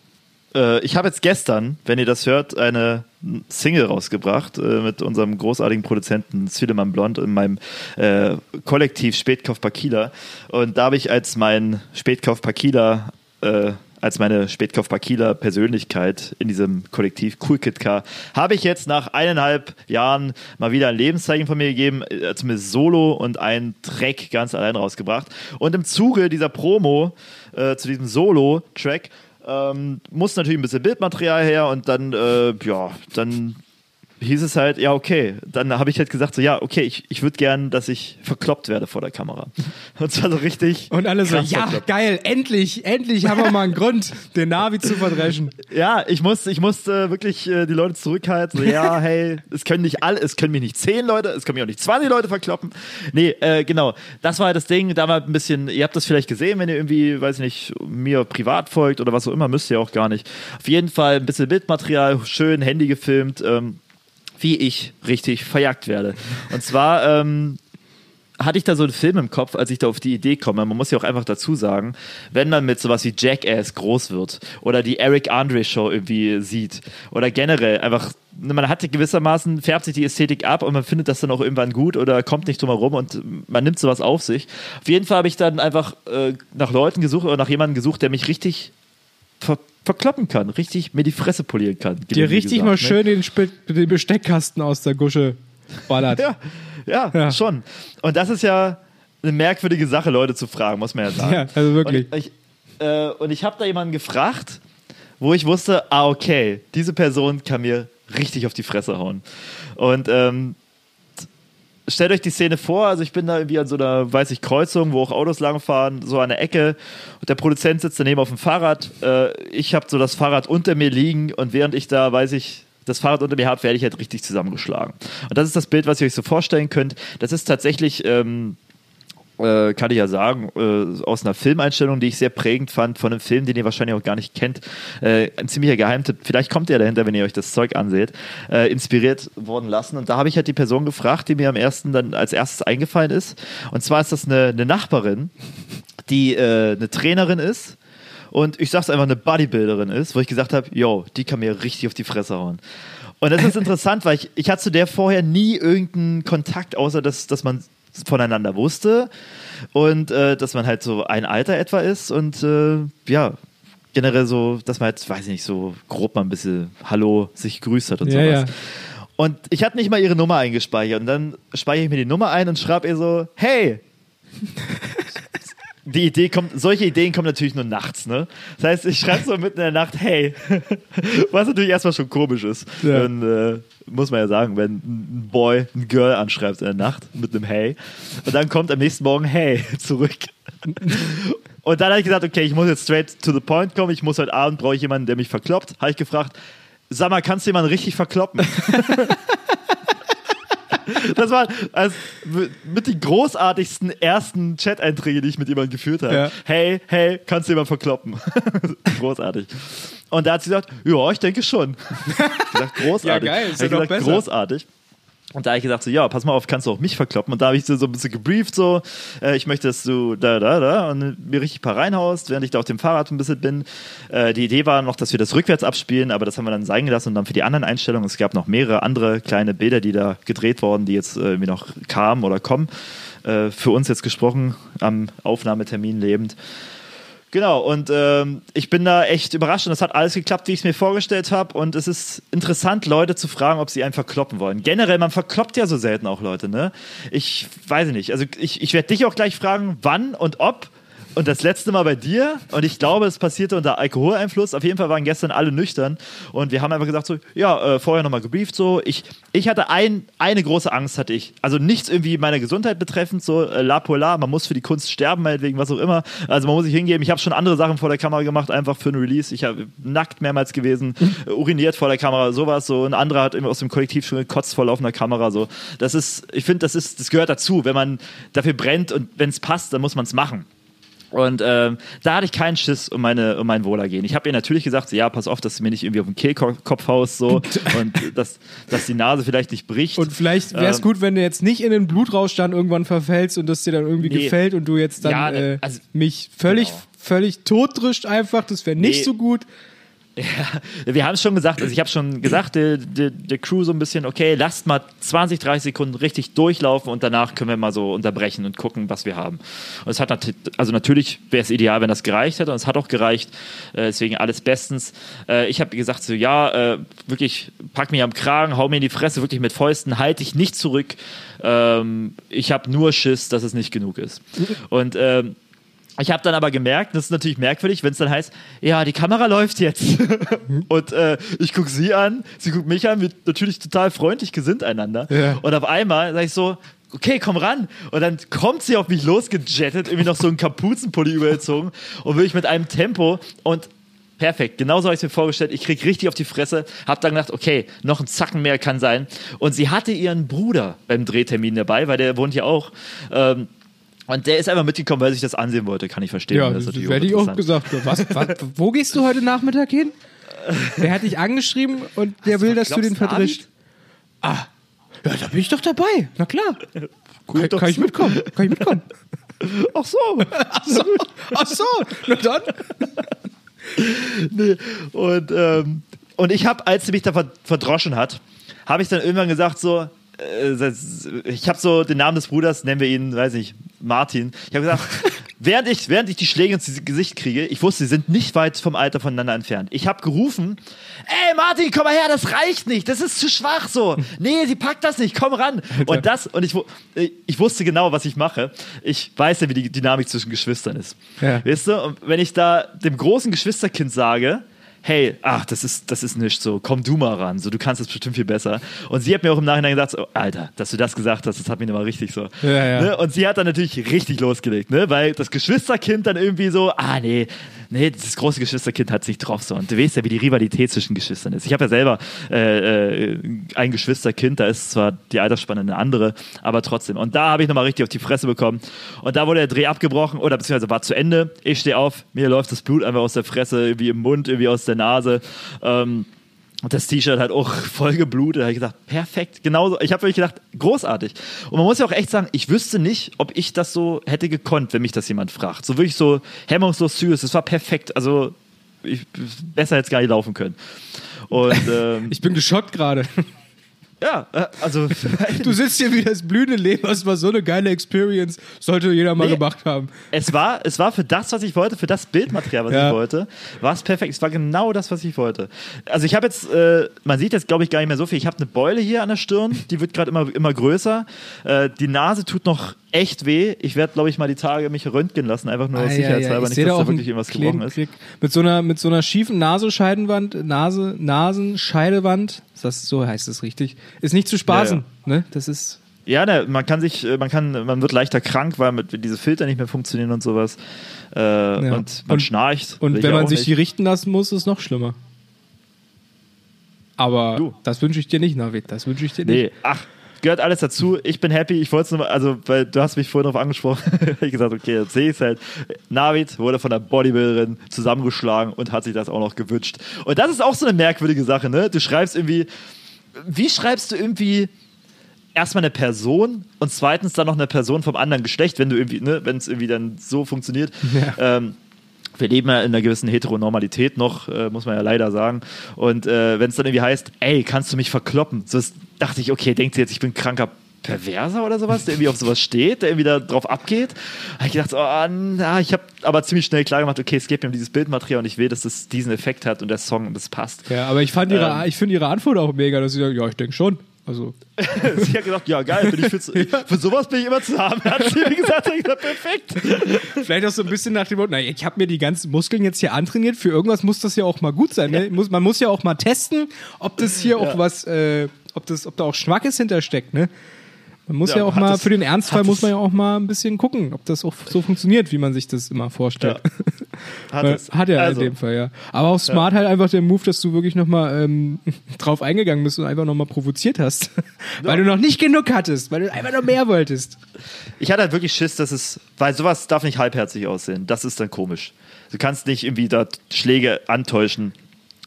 äh, ich habe jetzt gestern, wenn ihr das hört, eine Single rausgebracht äh, mit unserem großartigen Produzenten Süleman Blond in meinem äh, Kollektiv Spätkauf Pakila. Und da habe ich als mein Spätkauf Pakila äh, als meine Spätkauf-Kieler Persönlichkeit in diesem Kollektiv Cool Kid Car, habe ich jetzt nach eineinhalb Jahren mal wieder ein Lebenszeichen von mir gegeben, äh, zumindest solo und einen Track ganz allein rausgebracht. Und im Zuge dieser Promo äh, zu diesem Solo-Track ähm, muss natürlich ein bisschen Bildmaterial her und dann, äh, ja, dann hieß es halt, ja, okay. Dann habe ich halt gesagt, so, ja, okay, ich, ich würde gern, dass ich verkloppt werde vor der Kamera. Und zwar so richtig. Und alle so, ja, verkloppt. geil, endlich, endlich haben wir mal einen Grund, den Navi zu verdreschen. Ja, ich muss, ich musste wirklich äh, die Leute zurückhalten. So, ja, hey, es können nicht alle, es können mich nicht zehn Leute, es können mich auch nicht 20 Leute verkloppen. Nee, äh, genau. Das war halt das Ding. Da war ein bisschen, ihr habt das vielleicht gesehen, wenn ihr irgendwie, weiß ich nicht, mir privat folgt oder was auch immer, müsst ihr auch gar nicht. Auf jeden Fall ein bisschen Bildmaterial, schön Handy gefilmt. Ähm, wie ich richtig verjagt werde. Und zwar ähm, hatte ich da so einen Film im Kopf, als ich da auf die Idee komme. Man muss ja auch einfach dazu sagen, wenn man mit sowas wie Jackass groß wird oder die Eric Andre Show irgendwie sieht oder generell einfach, man hat gewissermaßen, färbt sich die Ästhetik ab und man findet das dann auch irgendwann gut oder kommt nicht drum herum und man nimmt sowas auf sich. Auf jeden Fall habe ich dann einfach äh, nach Leuten gesucht oder nach jemandem gesucht, der mich richtig ver verkloppen kann, richtig mir die Fresse polieren kann. Dir richtig gesagt, mal ne? schön den, den Besteckkasten aus der Gusche ballert. Ja, ja, Ja. schon. Und das ist ja eine merkwürdige Sache, Leute zu fragen, muss man ja sagen. Ja, also wirklich. Und ich, äh, und ich habe da jemanden gefragt, wo ich wusste, ah, okay, diese Person kann mir richtig auf die Fresse hauen. Und ähm, stellt euch die Szene vor, also ich bin da irgendwie an so einer, weiß ich, Kreuzung, wo auch Autos langfahren, so an der Ecke und der Produzent sitzt daneben auf dem Fahrrad. Äh, ich habe so das Fahrrad unter mir liegen und während ich da, weiß ich, das Fahrrad unter mir habe, werde ich halt richtig zusammengeschlagen. Und das ist das Bild, was ihr euch so vorstellen könnt. Das ist tatsächlich... Ähm, äh, kann ich ja sagen, äh, aus einer Filmeinstellung, die ich sehr prägend fand, von einem Film, den ihr wahrscheinlich auch gar nicht kennt. Äh, ein ziemlicher Geheimtipp, vielleicht kommt ihr dahinter, wenn ihr euch das Zeug anseht, äh, inspiriert worden lassen. Und da habe ich halt die Person gefragt, die mir am ersten dann als erstes eingefallen ist. Und zwar ist das eine, eine Nachbarin, die äh, eine Trainerin ist. Und ich sag's einfach, eine Bodybuilderin ist, wo ich gesagt habe, yo, die kann mir richtig auf die Fresse hauen. Und das ist interessant, weil ich, ich hatte zu der vorher nie irgendeinen Kontakt, außer dass, dass man voneinander wusste und äh, dass man halt so ein Alter etwa ist und äh, ja, generell so, dass man halt, weiß ich nicht, so grob mal ein bisschen Hallo sich grüßt hat und Ja, sowas. ja. Und ich hatte nicht mal ihre Nummer eingespeichert und dann speichere ich mir die Nummer ein und schreibe ihr so, hey, die Idee kommt, solche Ideen kommen natürlich nur nachts, ne? Das heißt, ich schreibe so mitten in der Nacht, hey, was natürlich erstmal schon komisch ist. Ja. Dann äh, muss man ja sagen, wenn ein Boy ein Girl anschreibt in der Nacht mit einem Hey und dann kommt am nächsten Morgen Hey zurück. Und dann habe ich gesagt, okay, ich muss jetzt straight to the point kommen. Ich muss heute Abend brauche ich jemanden, der mich verkloppt. Habe ich gefragt, sag mal, kannst du jemanden richtig verkloppen? Das waren also mit die großartigsten ersten Chat-Einträge, die ich mit jemandem geführt habe. Ja. Hey, hey, kannst du jemanden verkloppen? Großartig. Und da hat sie gesagt, ja, ich denke schon. Ich gesagt, großartig. Ja, geil, ist ja gesagt, besser. großartig. Und da habe ich gesagt, so, ja, pass mal auf, kannst du auch mich verkloppen. Und da habe ich so, so ein bisschen gebrieft, so, äh, ich möchte, dass du da, da, da und mir richtig ein paar reinhaust, während ich da auf dem Fahrrad ein bisschen bin. Äh, die Idee war noch, dass wir das rückwärts abspielen, aber das haben wir dann sein gelassen und dann für die anderen Einstellungen, es gab noch mehrere andere kleine Bilder, die da gedreht wurden, die jetzt äh, irgendwie noch kamen oder kommen. Äh, für uns jetzt gesprochen, am Aufnahmetermin lebend. Genau, und ähm, ich bin da echt überrascht und es hat alles geklappt, wie ich es mir vorgestellt habe. Und es ist interessant, Leute zu fragen, ob sie einen verkloppen wollen. Generell, man verkloppt ja so selten auch Leute, ne? Ich weiß nicht. Also ich, ich werde dich auch gleich fragen, wann und ob. Und das letzte Mal bei dir, und ich glaube, es passierte unter Alkoholeinfluss. Auf jeden Fall waren gestern alle nüchtern. Und wir haben einfach gesagt, so, ja, äh, vorher nochmal gebrieft, so. Ich, ich hatte ein, eine große Angst, hatte ich. Also nichts irgendwie meiner Gesundheit betreffend, so äh, la polar, man muss für die Kunst sterben, meinetwegen, was auch immer. Also man muss sich hingeben. Ich habe schon andere Sachen vor der Kamera gemacht, einfach für ein Release. Ich habe nackt mehrmals gewesen, äh, uriniert vor der Kamera, sowas. So. Ein anderer hat immer aus dem Kollektiv schon gekotzt vor laufender Kamera. So. Das ist, ich finde, das ist, das gehört dazu. Wenn man dafür brennt und wenn es passt, dann muss man es machen. Und ähm, da hatte ich keinen Schiss um, meine, um mein Wohlergehen. Ich habe ihr natürlich gesagt, so, ja, pass auf, dass du mir nicht irgendwie auf den Kehlkopf haust so, und dass, dass die Nase vielleicht nicht bricht. Und vielleicht wäre es Ähm, gut, wenn du jetzt nicht in den Blutrauschstand irgendwann verfällst und das dir dann irgendwie Nee. gefällt und du jetzt dann Ja, äh, also- mich völlig, Genau. völlig totdrischt einfach. Das wäre nicht Nee. so gut. Ja, wir haben es schon gesagt, also ich habe schon gesagt, der, der, der, Crew so ein bisschen, okay, lasst mal 20, 30 Sekunden richtig durchlaufen und danach können wir mal so unterbrechen und gucken, was wir haben. Und es hat nat also natürlich wäre es ideal, wenn das gereicht hätte und es hat auch gereicht, äh, deswegen alles bestens. Äh, ich habe gesagt so, ja, äh, wirklich, pack mich am Kragen, hau mir in die Fresse, wirklich mit Fäusten, halte ich nicht zurück. Ähm, ich habe nur Schiss, dass es nicht genug ist. Und ähm, ich habe dann aber gemerkt, das ist natürlich merkwürdig, wenn es dann heißt, ja, die Kamera läuft jetzt. und äh, ich gucke sie an, sie guckt mich an, wir natürlich total freundlich gesinnt einander. Ja. Und auf einmal sage ich so, okay, komm ran. Und dann kommt sie auf mich losgejettet, irgendwie noch so einen Kapuzenpulli übergezogen und wirklich mit einem Tempo und Perfekt, genauso habe ich es mir vorgestellt. Ich krieg richtig auf die Fresse, habe dann gedacht, okay, noch ein Zacken mehr kann sein. Und sie hatte ihren Bruder beim Drehtermin dabei, weil der wohnt ja auch. Ähm, und der ist einfach mitgekommen, weil er sich das ansehen wollte, kann ich verstehen. Ja, das hätte ich auch gesagt. Was, was, wo gehst du heute Nachmittag hin? Der hat dich angeschrieben und der will, dass du den verdrischt. Ah, ja, da bin ich doch dabei. Na klar. Kann, kann ich mitkommen? Kann ich mitkommen? Ach so. Ach so. Ach so. Na dann. nee. Und, ähm, und ich habe, als sie mich da verdroschen hat, habe ich dann irgendwann gesagt so, ich habe so den Namen des Bruders, nennen wir ihn, weiß ich, Martin. Ich habe gesagt, während ich, während ich die Schläge ins Gesicht kriege, ich wusste, sie sind nicht weit vom Alter voneinander entfernt. Ich habe gerufen, ey Martin, komm mal her, das reicht nicht, das ist zu schwach so. Nee, sie packt das nicht, komm ran. Und das, und ich, ich wusste genau, was ich mache. Ich weiß ja, wie die Dynamik zwischen Geschwistern ist. Ja. Weißt du, und wenn ich da dem großen Geschwisterkind sage, hey, ach, das ist, das ist nicht so, komm du mal ran, so, du kannst es bestimmt viel besser. Und sie hat mir auch im Nachhinein gesagt, so, Alter, dass du das gesagt hast, das hat mich immer richtig so. Ja, ja. Ne? Und sie hat dann natürlich richtig losgelegt, ne? weil das Geschwisterkind dann irgendwie so, ah nee, nee, das große Geschwisterkind hat sich drauf so. Und du weißt ja, wie die Rivalität zwischen Geschwistern ist. Ich habe ja selber äh, äh, ein Geschwisterkind, da ist zwar die Altersspanne eine andere, aber trotzdem. Und da habe ich nochmal richtig auf die Fresse bekommen. Und da wurde der Dreh abgebrochen oder beziehungsweise war zu Ende. Ich stehe auf, mir läuft das Blut einfach aus der Fresse, irgendwie im Mund, irgendwie aus der Nase. Ähm, und das T-Shirt hat auch voll geblutet. Da habe ich gesagt, perfekt, genauso. Ich habe wirklich gedacht, großartig. Und man muss ja auch echt sagen, ich wüsste nicht, ob ich das so hätte gekonnt, wenn mich das jemand fragt. So wirklich so hemmungslos süß. Es war perfekt. Also ich, besser hätte es gar nicht laufen können. Und, ähm, ich bin geschockt gerade. Ja, äh, also. du sitzt hier wie das blühende Leben, das war so eine geile Experience. Sollte jeder mal nee, gemacht haben. Es war, es war für das, was ich wollte, für das Bildmaterial, was ja. ich wollte, war es perfekt. Es war genau das, was ich wollte. Also ich habe jetzt, äh, man sieht jetzt, glaube ich, gar nicht mehr so viel. Ich habe eine Beule hier an der Stirn, die wird gerade immer, immer größer. Äh, die Nase tut noch echt weh. Ich werde, glaube ich, mal die Tage mich röntgen lassen, einfach nur ah, sicherheitshalber, ja, ja. nicht, dass da wirklich irgendwas gebrochen ist. Mit so einer, mit so einer schiefen Nasenscheidenwand, Nase, Nasenscheidewand, das so heißt es richtig, ist nicht zu spaßen. Ja, ne? Das ist ja, ne, man kann sich, äh, man kann, man wird leichter krank, weil mit, diese Filter nicht mehr funktionieren und sowas. Äh, ja. Und man und, schnarcht. Und wenn man sich nicht. die richten lassen muss, ist es noch schlimmer. Aber du. das wünsche ich dir nicht, Navid. Das wünsche ich dir nicht. Nee, ach, gehört alles dazu. Ich bin happy. Ich wollte es nur, also, weil du hast mich vorhin darauf angesprochen. ich gesagt, okay, jetzt sehe ich es halt. Navid wurde von der Bodybuilderin zusammengeschlagen und hat sich das auch noch gewünscht. Und das ist auch so eine merkwürdige Sache, ne? Du schreibst irgendwie, wie schreibst du irgendwie erstmal eine Person und zweitens dann noch eine Person vom anderen Geschlecht, wenn du irgendwie, ne, wenn es irgendwie dann so funktioniert. Ja. Ähm, wir leben ja in einer gewissen Heteronormalität noch, äh, muss man ja leider sagen. Und äh, wenn es dann irgendwie heißt, ey, kannst du mich verkloppen? So dachte ich, okay, denkt sie jetzt, ich bin kranker Perverser oder sowas, der irgendwie auf sowas steht, der irgendwie da drauf abgeht. Da ich gedacht, oh, na, ich habe aber ziemlich schnell klar gemacht, okay, es geht mir um dieses Bildmaterial und ich will, dass es diesen Effekt hat und der Song und das passt. Ja, aber ich fand ihre, ähm, ich finde ihre Antwort auch mega, dass sie sagt, ja, ich denke schon. Also. sie hat gesagt, ja geil, für, ja. für sowas bin ich immer zu haben. Hat sie mir gesagt, ich gesagt, perfekt. Vielleicht auch so ein bisschen nach dem Motto, ich habe mir die ganzen Muskeln jetzt hier antrainiert, für irgendwas muss das ja auch mal gut sein. Ne? Man muss ja auch mal testen, ob das hier ja. auch was, äh, ob, das, ob da auch Schmackes hintersteckt, ne? Man muss ja, ja auch mal, für den Ernstfall muss man ja auch mal ein bisschen gucken, ob das auch so funktioniert, wie man sich das immer vorstellt. Ja. Hat, es. Hat er also. in dem Fall, ja. Aber auch smart ja. halt einfach der Move, dass du wirklich nochmal ähm, drauf eingegangen bist und einfach nochmal provoziert hast. weil du noch nicht genug hattest, weil du einfach noch mehr wolltest. Ich hatte halt wirklich Schiss, dass es, weil sowas darf nicht halbherzig aussehen. Das ist dann komisch. Du kannst nicht irgendwie da Schläge antäuschen.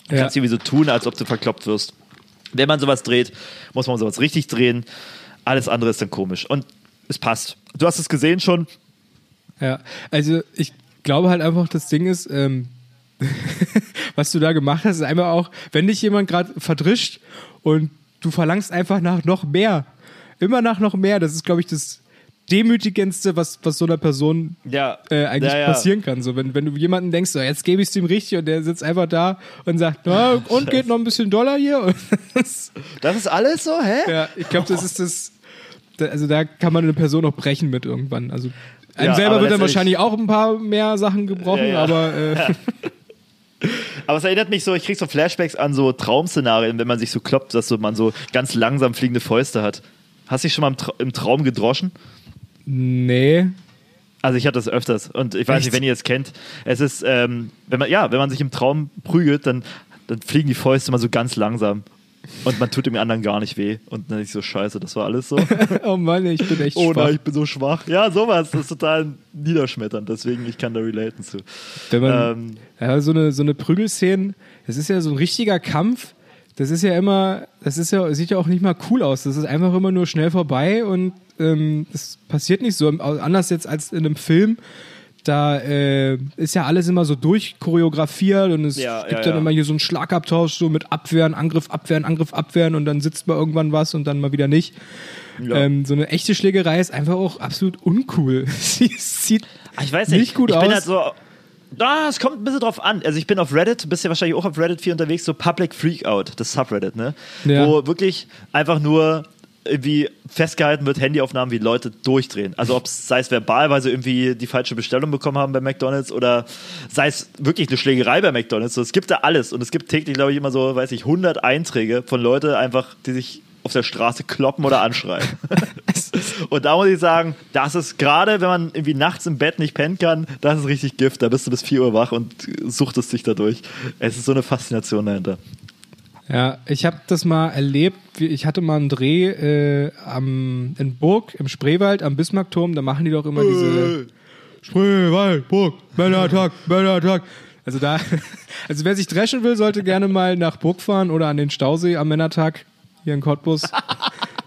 Du kannst irgendwie so tun, als ob du verkloppt wirst. Wenn man sowas dreht, muss man sowas richtig drehen. Alles andere ist dann komisch. Und es passt. Du hast es gesehen schon. Ja, also ich glaube halt einfach, das Ding ist, ähm, was du da gemacht hast, ist einmal auch, wenn dich jemand gerade verdrischt und du verlangst einfach nach noch mehr. Immer nach noch mehr. Das ist, glaube ich, das demütigendste, was, was so einer Person Ja. äh, eigentlich ja, ja. passieren kann. So, wenn, wenn du jemanden denkst, so, jetzt gebe ich es ihm richtig und der sitzt einfach da und sagt, na, und geht noch ein bisschen Dollar hier. Das, Das ist alles so, hä? ja, ich glaube, das ist das. Da, also da kann man eine Person auch brechen mit irgendwann. Also einem selber wird dann wahrscheinlich auch ein paar mehr Sachen gebrochen, aber äh, Aber es erinnert mich so, ich krieg so Flashbacks an so Traumszenarien, wenn man sich so kloppt, dass so man so ganz langsam fliegende Fäuste hat. Hast du dich schon mal im, Tra im Traum gedroschen? Nee. Also ich hatte das öfters und ich weiß Echt? nicht, wenn ihr es kennt. Es ist, ähm, wenn man ja, wenn man sich im Traum prügelt, dann, dann fliegen die Fäuste immer so ganz langsam und man tut dem anderen gar nicht weh und dann ist so scheiße, das war alles so. Oh Mann, ich bin echt oh schwach. nein, ich bin so schwach. Ja, sowas, das ist total niederschmetternd, deswegen ich kann da relaten zu. Wenn man, Ähm, ja, so eine, so eine Prügelszene, das ist ja so ein richtiger Kampf. Das ist ja immer, das ist ja, sieht ja auch nicht mal cool aus. Das ist einfach immer nur schnell vorbei und ähm, das passiert nicht so. Anders jetzt als in einem Film. Da äh, ist ja alles immer so durchchoreografiert und es Ja, gibt ja, dann ja. immer hier so einen Schlagabtausch so mit Abwehren, Angriff, Abwehren, Angriff, Abwehren und dann sitzt mal irgendwann was und dann mal wieder nicht. Ähm, so eine echte Schlägerei ist einfach auch absolut uncool. Sie sieht Ah, Ich weiß nicht. Nicht gut ich bin aus. halt so. Ah, es kommt ein bisschen drauf an. Also ich bin auf Reddit, bist ja wahrscheinlich auch auf Reddit viel unterwegs, so Public Freakout, das Subreddit, ne? Ja. Wo wirklich einfach nur irgendwie festgehalten wird, Handyaufnahmen, wie Leute durchdrehen. Also ob es sei es verbal, weil sie irgendwie die falsche Bestellung bekommen haben bei McDonalds oder sei es wirklich eine Schlägerei bei McDonalds. So, es gibt da alles und es gibt täglich, glaube ich, immer so, weiß ich, 100 Einträge von Leute einfach, die sich auf der Straße kloppen oder anschreien. Und da muss ich sagen, das ist gerade, wenn man irgendwie nachts im Bett nicht pennen kann, das ist richtig Gift. Da bist du bis 4 Uhr wach und suchtest dich dadurch. Es ist so eine Faszination dahinter. Ja, ich habe das mal erlebt. Ich hatte mal einen Dreh äh, am, in Burg im Spreewald am Bismarckturm. Da machen die doch immer diese Spreewald, Burg, Männertag, Männertag. Also da, also wer sich dreschen will, sollte gerne mal nach Burg fahren oder an den Stausee am Männertag hier in Cottbus.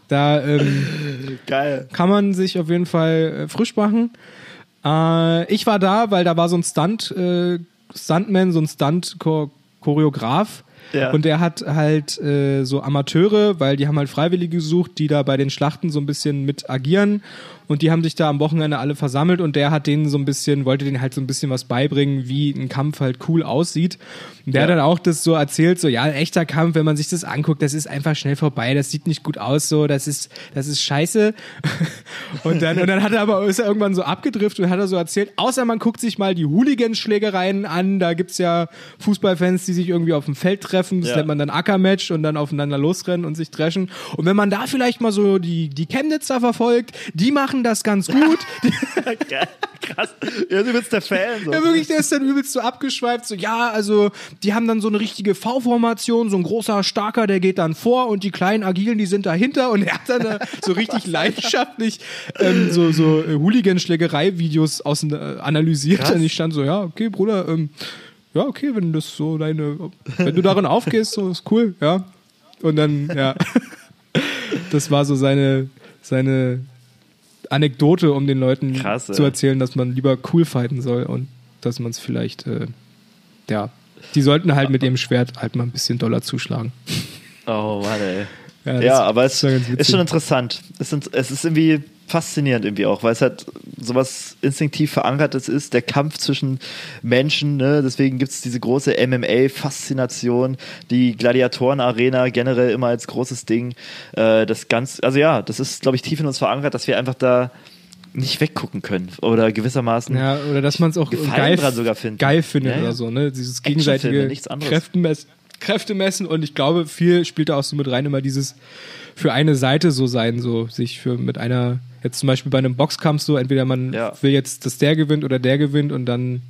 Da ähm, Geil. kann man sich auf jeden Fall äh, frisch machen. Äh, ich war da, weil da war so ein Stunt, äh, Stuntman, so ein Stunt-Choreograf. Ja. Und der hat halt äh, so Amateure, weil die haben halt Freiwillige gesucht, die da bei den Schlachten so ein bisschen mit agieren. Und die haben sich da am Wochenende alle versammelt und der hat denen so ein bisschen, wollte denen halt so ein bisschen was beibringen, wie ein Kampf halt cool aussieht. Und der Ja. hat dann auch das so erzählt, so, ja, ein echter Kampf, wenn man sich das anguckt, das ist einfach schnell vorbei, das sieht nicht gut aus, so, das ist, das ist scheiße. Und dann, und dann hat er aber, ist er irgendwann so abgedriftet und hat er so erzählt, außer man guckt sich mal die Hooligan-Schlägereien an, da gibt's ja Fußballfans, die sich irgendwie auf dem Feld treffen, das Ja. nennt man dann Ackermatch und dann aufeinander losrennen und sich dreschen. Und wenn man da vielleicht mal so die, die Chemnitzer verfolgt, die machen das ganz gut. Krass. Ja, du bist der Fan. So. Ja, wirklich, der ist dann übelst so abgeschweift, so, ja, also, die haben dann so eine richtige V-Formation, so ein großer Starker, der geht dann vor und die kleinen Agilen, die sind dahinter und er hat dann da so richtig leidenschaftlich ähm, so, so äh, Hooligan-Schlägerei-Videos äh, analysiert Krass. und ich stand so, ja, okay, Bruder, ähm, ja, okay, wenn das so deine, wenn du darin aufgehst, so ist cool, ja. Und dann, ja, das war so seine, seine Anekdote, um den Leuten Krass, zu erzählen, dass man lieber cool fighten soll und dass man es vielleicht, äh, ja, die sollten halt mit dem Schwert halt mal ein bisschen doller zuschlagen. Oh, warte, Ja, ey. das- Ja, aber es ist schon interessant. Es, sind, es ist irgendwie faszinierend irgendwie auch, weil es halt sowas instinktiv verankertes ist, der Kampf zwischen Menschen, ne? deswegen gibt es diese große MMA-Faszination, die Gladiatoren-Arena generell immer als großes Ding. Äh, das ganz, also ja, das ist, glaube ich, tief in uns verankert, dass wir einfach da nicht weggucken können oder gewissermaßen Ja, oder dass man es auch geil, dran sogar finden. geil findet Ja, ja. oder so, ne? Dieses gegenseitige nichts anderes. Kräftemessen, Kräftemessen und ich glaube, viel spielt da auch so mit rein, immer dieses für eine Seite so sein, so sich für mit einer, jetzt zum Beispiel bei einem Boxkampf so, entweder man Ja. will jetzt, dass der gewinnt oder der gewinnt und dann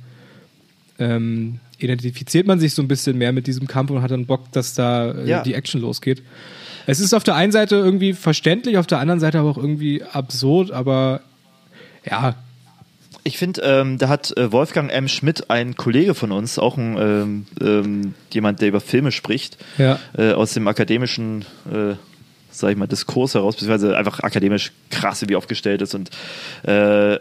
ähm, identifiziert man sich so ein bisschen mehr mit diesem Kampf und hat dann Bock, dass da äh, Ja. die Action losgeht. Es ist auf der einen Seite irgendwie verständlich, auf der anderen Seite aber auch irgendwie absurd, aber ja, Ich finde, ähm, da hat äh, Wolfgang M. Schmidt, ein Kollege von uns, auch ein, ähm, ähm, jemand, der über Filme spricht, Ja. äh, aus dem akademischen äh, sag ich mal, Diskurs heraus, beziehungsweise einfach akademisch krass wie aufgestellt ist und äh,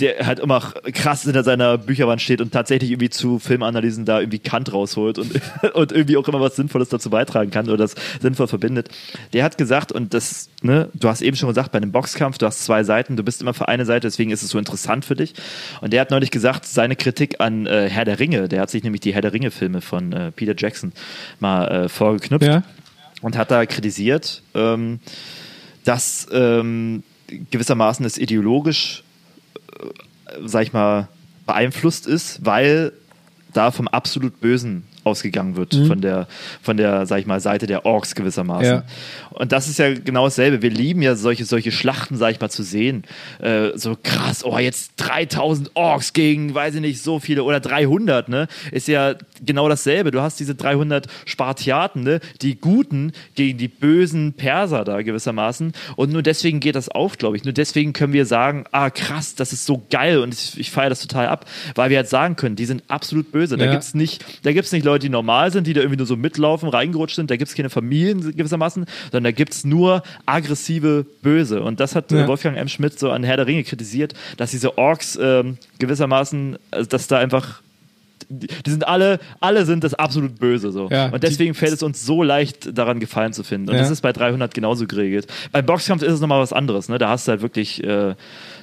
der halt immer krass hinter seiner Bücherwand steht und tatsächlich irgendwie zu Filmanalysen da irgendwie Kant rausholt und, und irgendwie auch immer was Sinnvolles dazu beitragen kann oder das sinnvoll verbindet. Der hat gesagt, und das, ne, du hast eben schon gesagt, bei einem Boxkampf, du hast zwei Seiten, du bist immer für eine Seite, deswegen ist es so interessant für dich. Und der hat neulich gesagt, seine Kritik an äh, Herr der Ringe, der hat sich nämlich die Herr der Ringe-Filme von äh, Peter Jackson mal äh, vorgeknüpft Ja. Und hat da kritisiert, ähm, dass ähm, gewissermaßen es ideologisch, äh, sag ich mal, beeinflusst ist, weil da vom absolut Bösen ausgegangen wird, von der, von der, sag ich mal, Seite der Orks gewissermaßen. Ja. Und das ist ja genau dasselbe. Wir lieben ja solche, solche Schlachten, sag ich mal, zu sehen. Äh, so krass, oh, jetzt 3000 Orks gegen, weiß ich nicht, so viele oder 300, ne? Ist ja genau dasselbe. Du hast diese 300 Spartiaten, ne? Die Guten gegen die bösen Perser da gewissermaßen. Und nur deswegen geht das auf, glaube ich. Nur deswegen können wir sagen, ah, krass, das ist so geil und ich, ich feiere das total ab. Weil wir halt sagen können, die sind absolut böse. Da Ja. gibt's nicht, da gibt's nicht Leute, die normal sind, die da irgendwie nur so mitlaufen, reingerutscht sind. Da gibt's keine Familien gewissermaßen, sondern da gibt's nur aggressive Böse. Und das hat äh, Ja. Wolfgang M. Schmidt so an Herr der Ringe kritisiert, dass diese Orks ähm, gewissermaßen, also dass da einfach die sind alle, alle sind das absolut Böse so. Ja, und deswegen fällt es uns so leicht, daran Gefallen zu finden. Und Ja. das ist bei 300 genauso geregelt. Beim Boxkampf ist es nochmal was anderes. Ne? Da hast du halt wirklich äh,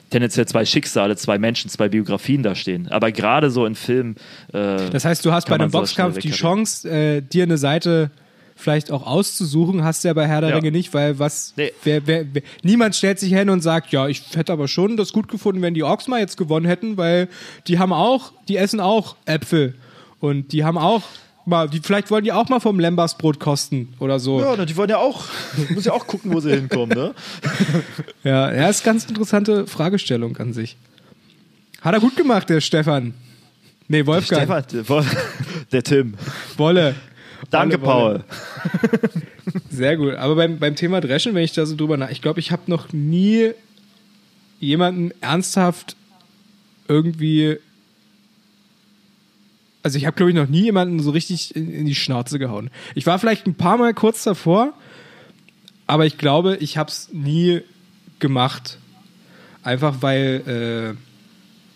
tendenziell zwei Schicksale, zwei Menschen, zwei Biografien da stehen. Aber gerade so in Filmen. Äh, Das heißt, du hast bei einem Boxkampf die. Chance, äh, dir eine Seite vielleicht auch auszusuchen, hast du ja bei Herr der Ja. Ringe nicht, weil was, Nee. wer, wer, wer, niemand stellt sich hin und sagt, ja, ich hätte aber schon das gut gefunden, wenn die Orks mal jetzt gewonnen hätten, weil die haben auch, die essen auch Äpfel und die haben auch mal, die, vielleicht wollen die auch mal vom Lembasbrot kosten oder so. Ja, die wollen ja auch, muss ja auch gucken, wo sie hinkommen, ne? Ja, ja, ist ganz interessante Fragestellung an sich. Hat er gut gemacht, der Stefan. Nee, Wolfgang. Stefan, der, der Tim. Wolle. Danke, Wolle, Wolle. Paul. Sehr gut. Aber beim, beim Thema Dreschen, wenn ich da so drüber nach, ich glaube, ich habe noch nie jemanden ernsthaft irgendwie. Also ich habe, glaube ich, noch nie jemanden so richtig in, in die Schnauze gehauen. Ich war vielleicht ein paar Mal kurz davor, aber ich glaube, ich habe es nie gemacht. Einfach weil